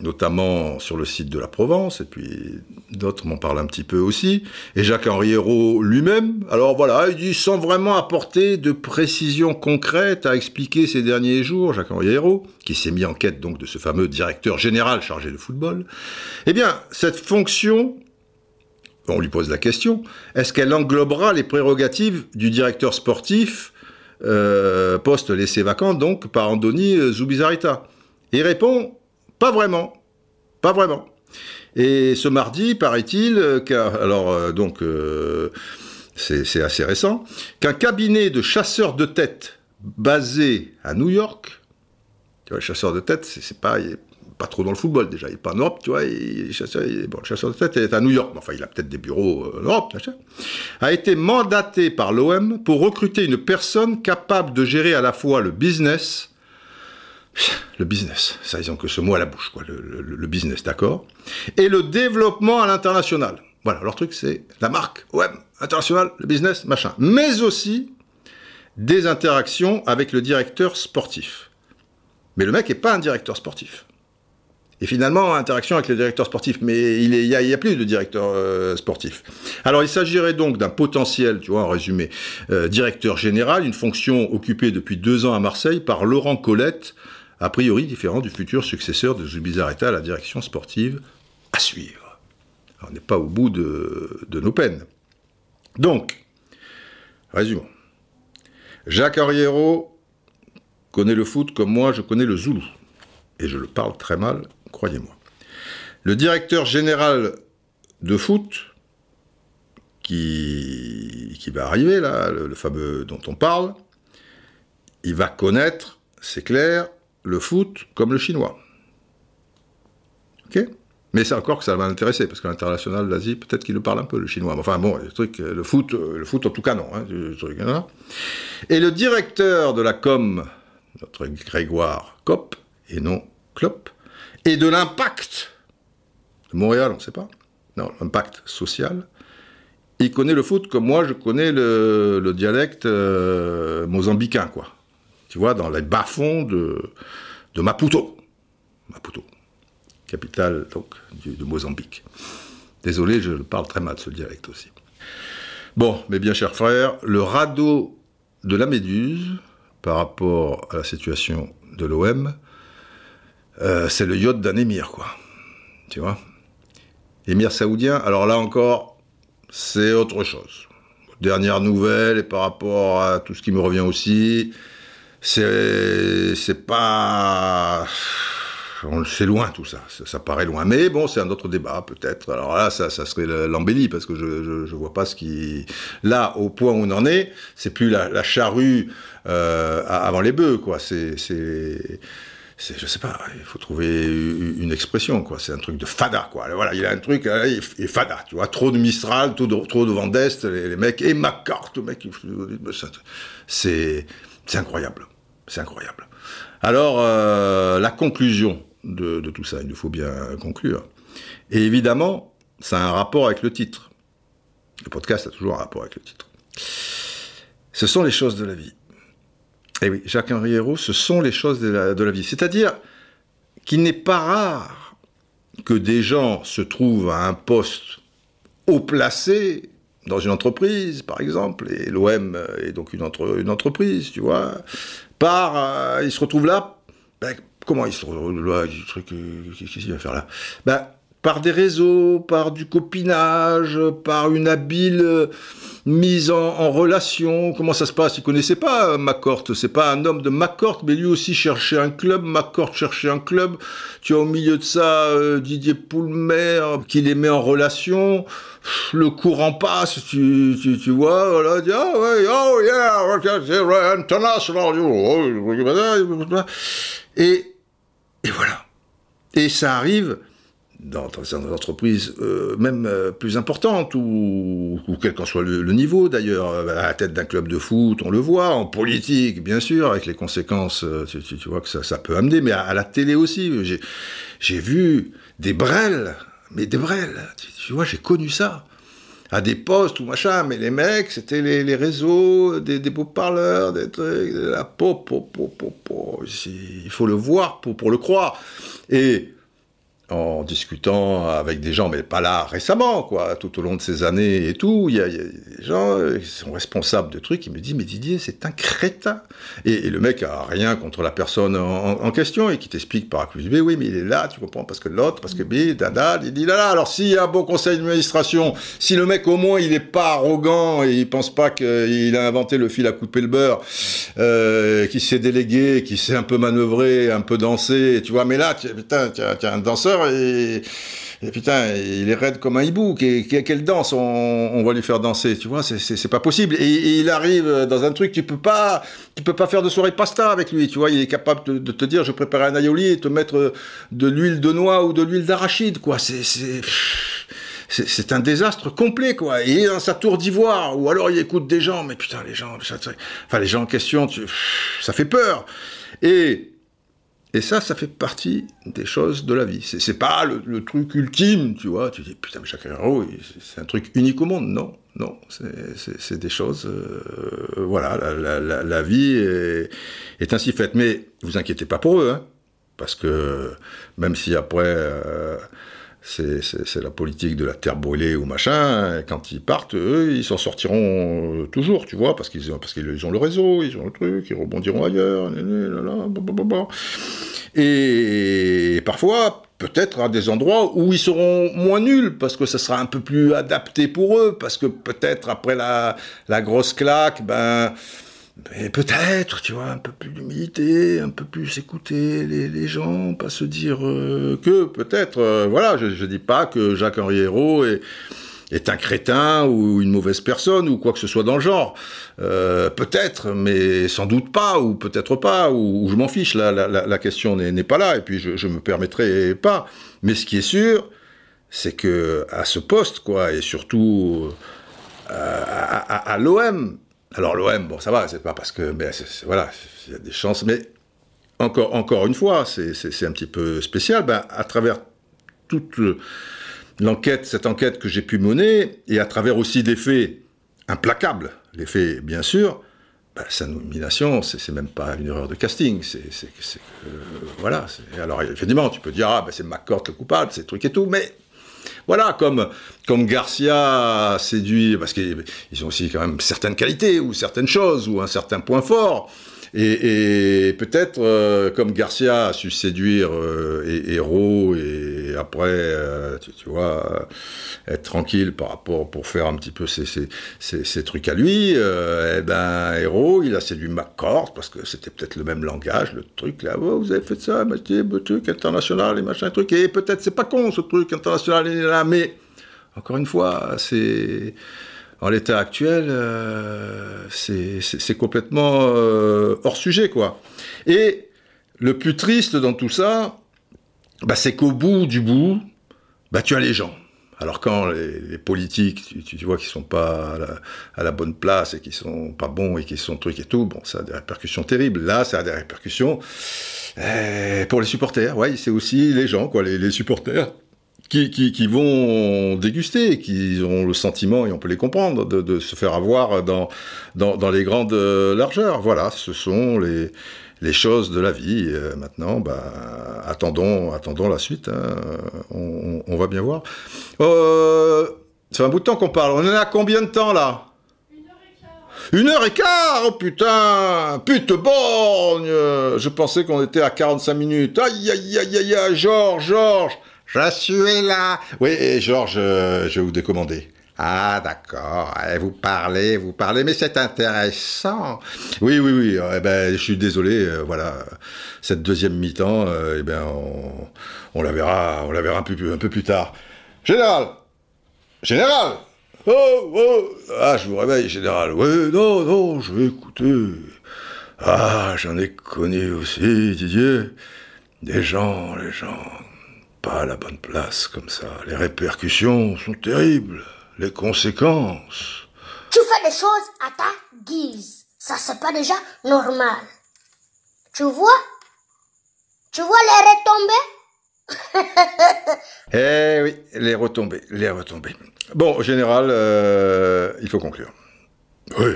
notamment sur le site de la Provence, et puis d'autres m'en parlent un petit peu aussi, et Jacques-Henri Hérault lui-même, alors voilà, il dit sans vraiment apporter de précisions concrètes à expliquer ces derniers jours, Jacques-Henri Hérault, qui s'est mis en quête donc de ce fameux directeur général chargé de football, eh bien, cette fonction on lui pose la question, est-ce qu'elle englobera les prérogatives du directeur sportif, euh, poste laissé vacant donc par Andoni euh, Zubizarreta Il répond, pas vraiment, pas vraiment. Et ce mardi, paraît-il, euh, alors donc c'est assez récent, qu'un cabinet de chasseurs de tête basé à New York, tu vois, chasseur de tête, c'est pas pas trop dans le football déjà, il n'est pas en Europe, tu vois, il, le chasseur de tête est à New York, enfin il a peut-être des bureaux en Europe, a été mandaté par l'OM pour recruter une personne capable de gérer à la fois le business, le business, ça ils ont que ce mot à la bouche, quoi, le, business, d'accord, et le développement à l'international. Voilà, leur truc c'est la marque, OM, international, le business, machin, mais aussi des interactions avec le directeur sportif. Mais le mec n'est pas un directeur sportif. Et finalement, interaction avec le directeur sportif, mais il n'y a, plus de directeur euh, sportif. Alors il s'agirait donc d'un potentiel, tu vois, en résumé, euh, directeur général, une fonction occupée depuis deux ans à Marseille par Laurent Colette, a priori différent du futur successeur de Zubizarreta à la direction sportive, à suivre. on n'est pas au bout de, nos peines. Donc, résumons. Jacques Arriero connaît le foot comme moi je connais le zoulou. Et je le parle très mal, croyez-moi. Le directeur général de foot, qui, va arriver là, le, fameux dont on parle, il va connaître, c'est clair, le foot comme le chinois. Mais c'est encore que ça va l'intéresser, parce que l'international d'Asie, peut-être qu'il le parle un peu, le chinois. Enfin bon, le le foot, le foot en tout cas non. Hein, hein. Et le directeur de la com, notre Grégoire Cop, et non Klopp, et de l'impact de Montréal, on ne sait pas. Non, l'impact social. Il connaît le foot comme moi, je connais le, dialecte euh, mozambicain, quoi. Tu vois, dans les bas-fonds de, Maputo. Maputo capitale donc de Mozambique. Désolé, je parle très mal ce dialecte aussi. Bon, mes bien chers frères, le radeau de la Méduse par rapport à la situation de l'OM, euh, c'est le yacht d'un émir, quoi. Tu vois? Émir saoudien, alors là encore, c'est autre chose. Dernière nouvelle, et par rapport à tout ce qui me revient aussi, c'est pas c'est loin tout ça. ça, paraît loin. Mais bon, c'est un autre débat peut-être. Alors là, ça, ça serait l'embellie parce que je, je, vois pas ce qui. Là, au point où on en est, c'est plus la, charrue euh, avant les bœufs, quoi. C'est, c'est, je sais pas. Il faut trouver une expression, quoi. C'est un truc de fada, quoi. Voilà, il a un truc, il est fada, tu vois. Trop de Mistral, trop de, trop de les, mecs et ma carte, mec. C'est, c'est incroyable. C'est incroyable. Alors, euh, la conclusion de, tout ça, il nous faut bien conclure. Et évidemment, ça a un rapport avec le titre. Le podcast a toujours un rapport avec le titre. Ce sont les choses de la vie. Et eh oui, Jacques-Henri Hérault, ce sont les choses de la, vie. C'est-à-dire qu'il n'est pas rare que des gens se trouvent à un poste haut placé dans une entreprise, par exemple, et l'OM est donc une, entreprise, tu vois, par, euh, il se retrouve là, ben, comment il se retrouve là, qu'est-ce qu'il va faire là? Ben, par des réseaux, par du copinage, par une habile euh, mise en, relation. Comment ça se passe? Il connaissait pas euh, McCourt. C'est pas un homme de McCourt, mais lui aussi cherchait un club. McCourt cherchait un club. Tu as au milieu de ça Didier Poulmer qui les met en relation le courant passe, tu, tu, tu vois, voilà, dit, oh, ouais, oh yeah, international, et, et voilà. Et ça arrive dans, des entreprises euh, même euh, plus importantes, ou, quel qu'en soit le, niveau d'ailleurs, à la tête d'un club de foot, on le voit, en politique, bien sûr, avec les conséquences, euh, tu, tu, vois que ça, ça peut amener, mais à, la télé aussi. J'ai vu des brels mais des vrais, tu, vois, j'ai connu ça. À des postes ou machin, mais les mecs, c'était les, réseaux, des, beaux parleurs, des trucs, la pop, pop, pop, pop, Il faut le voir pour, pour le croire. Et en discutant avec des gens, mais pas là récemment, quoi, tout au long de ces années et tout, il y, a des gens qui sont responsables de trucs, qui me disent, mais Didier, c'est un crétin. Et, le mec a rien contre la personne en, question et qui t'explique par accusé, mais oui, mais il est là, tu comprends, parce que l'autre, parce que B, dada, il dit là, là. Alors s'il y a un bon conseil d'administration, si le mec au moins il est pas arrogant et il pense pas qu'il a inventé le fil à couper le beurre, euh, qui s'est délégué, qui s'est un peu manœuvré, un peu dansé, tu vois, mais là, putain, tu as un danseur et putain, il est raide comme un hibou. Quelle danse on, va lui faire danser Tu vois, c'est pas possible. Et, il arrive dans un truc, tu peux pas, tu peux pas faire de soirée pasta avec lui. Tu vois, il est capable de, te dire, je prépare un aioli et te mettre de l'huile de noix ou de l'huile d'arachide. Quoi, c'est c'est un désastre complet, quoi. il est dans sa tour d'ivoire, ou alors il écoute des gens, mais putain, les gens, enfin, les gens en question, ça fait peur. Et, et ça, ça fait partie des choses de la vie. C'est pas le, truc ultime, tu vois. Tu dis, putain, mais chaque c'est un truc unique au monde. Non, non, c'est des choses. Euh, voilà, la, vie est, ainsi faite. Mais vous inquiétez pas pour eux, hein, parce que même si après. Euh, c'est la politique de la terre brûlée ou machin. Quand ils partent, eux, ils s'en sortiront euh, toujours, tu vois, parce qu'ils ont, parce qu'ils ont le réseau, ils ont le truc, ils rebondiront ailleurs. Et parfois, peut-être à des endroits où ils seront moins nuls, parce que ça sera un peu plus adapté pour eux, parce que peut-être après la, grosse claque, ben mais peut-être, tu vois, un peu plus d'humilité, un peu plus écouter les, gens, pas se dire euh, que, peut-être, euh, voilà, je ne dis pas que Jacques-Henri Hérault est, est, un crétin ou une mauvaise personne ou quoi que ce soit dans le genre. Euh, peut-être, mais sans doute pas, ou peut-être pas, ou, je m'en fiche, la, la, la question n'est pas là, et puis je, me permettrai pas. Mais ce qui est sûr, c'est que à ce poste, quoi, et surtout à, à l'OM, alors l'OM, bon, ça va, c'est pas parce que, ben, voilà, il y a des chances, mais encore, encore une fois, c'est un petit peu spécial. Ben, à travers toute cette enquête que j'ai pu mener, et à travers aussi des faits implacables, les faits, bien sûr, ben, sa nomination, c'est même pas une erreur de casting. Voilà. Alors évidemment, tu peux dire ah ben c'est McCourt le coupable, c'est truc et tout, mais voilà, comme, Garcia séduit, parce qu'ils ont aussi quand même certaines qualités ou certaines choses ou un certain point fort. Et, peut-être, euh, comme Garcia a su séduire euh, Héros et après, euh, tu, vois, être tranquille par rapport pour faire un petit peu ses, trucs à lui, eh ben, Héros, il a séduit McCord parce que c'était peut-être le même langage, le truc là, oh, vous avez fait ça, le truc international et machin, truc. Et peut-être c'est pas con ce truc international, mais encore une fois, c'est en l'état actuel, euh, c'est complètement euh, hors sujet, quoi. Et le plus triste dans tout ça, bah, c'est qu'au bout du bout, bah, tu as les gens. Alors quand les, politiques, tu, vois qu'ils sont pas à la, bonne place et qu'ils sont pas bons et qu'ils sont trucs et tout, bon, ça a des répercussions terribles. Là, ça a des répercussions eh, pour les supporters. Ouais, c'est aussi les gens, quoi, les supporters qui, vont déguster, qui ont le sentiment, et on peut les comprendre, de, se faire avoir dans, dans, les grandes largeurs. Voilà, ce sont les, les choses de la vie. Euh, maintenant, bah, attendons, attendons la suite. Hein. On, va bien voir. Euh, c'est un bout de temps qu'on parle. On en a combien de temps là? Une heure et quart Oh putain Pute borgne Je pensais qu'on était à 45 minutes. Aïe, aïe, aïe, aïe, aïe, Georges, Georges je suis là. Oui, Georges, je vais vous décommander. Ah, d'accord. Eh, vous parlez, vous parlez, mais c'est intéressant. Oui, oui, oui. Eh ben, je suis désolé. Euh, voilà, cette deuxième mi-temps, euh, eh ben, on, la verra, on la verra un peu, un peu plus tard. Général, général. Oh, oh. Ah, je vous réveille, général. Oui, non, non, je vais écouter. Ah, j'en ai connu aussi, Didier. Des gens, les gens pas à la bonne place comme ça. Les répercussions sont terribles. Les conséquences. Tu fais les choses à ta guise. Ça, c'est pas déjà normal. Tu vois? Tu vois les retombées? Eh oui, les retombées, les retombées. Bon, général, euh, il faut conclure. Oui,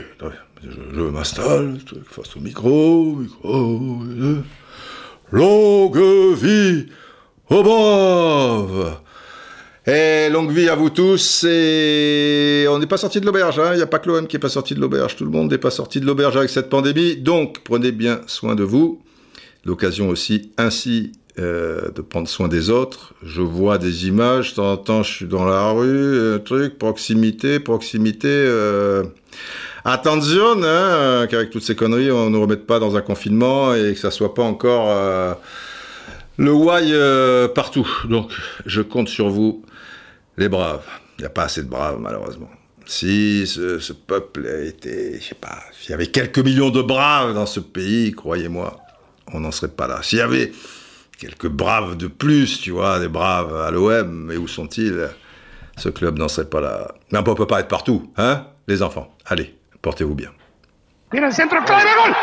je, je m'installe face au micro, micro. Longue vie Oh Et longue vie à vous tous. Et on n'est pas sorti de l'auberge. Hein. Il n'y a pas que l'OM qui n'est pas sorti de l'auberge. Tout le monde n'est pas sorti de l'auberge avec cette pandémie. Donc, prenez bien soin de vous. L'occasion aussi ainsi euh, de prendre soin des autres. Je vois des images. De temps en temps, je suis dans la rue. Un truc, proximité, proximité. Euh... Attention, hein, qu'avec toutes ces conneries, on ne nous remette pas dans un confinement et que ça soit pas encore... Le why euh, partout. Donc, je compte sur vous, les braves. Il n'y a pas assez de braves, malheureusement. Si ce, peuple était, je sais pas, s'il y avait quelques millions de braves dans ce pays, croyez-moi, on n'en serait pas là. S'il y avait quelques braves de plus, tu vois, des braves à l'OM, mais où sont-ils? Ce club n'en serait pas là. Mais on peut pas être partout, hein, les enfants. Allez, portez-vous bien. Gol.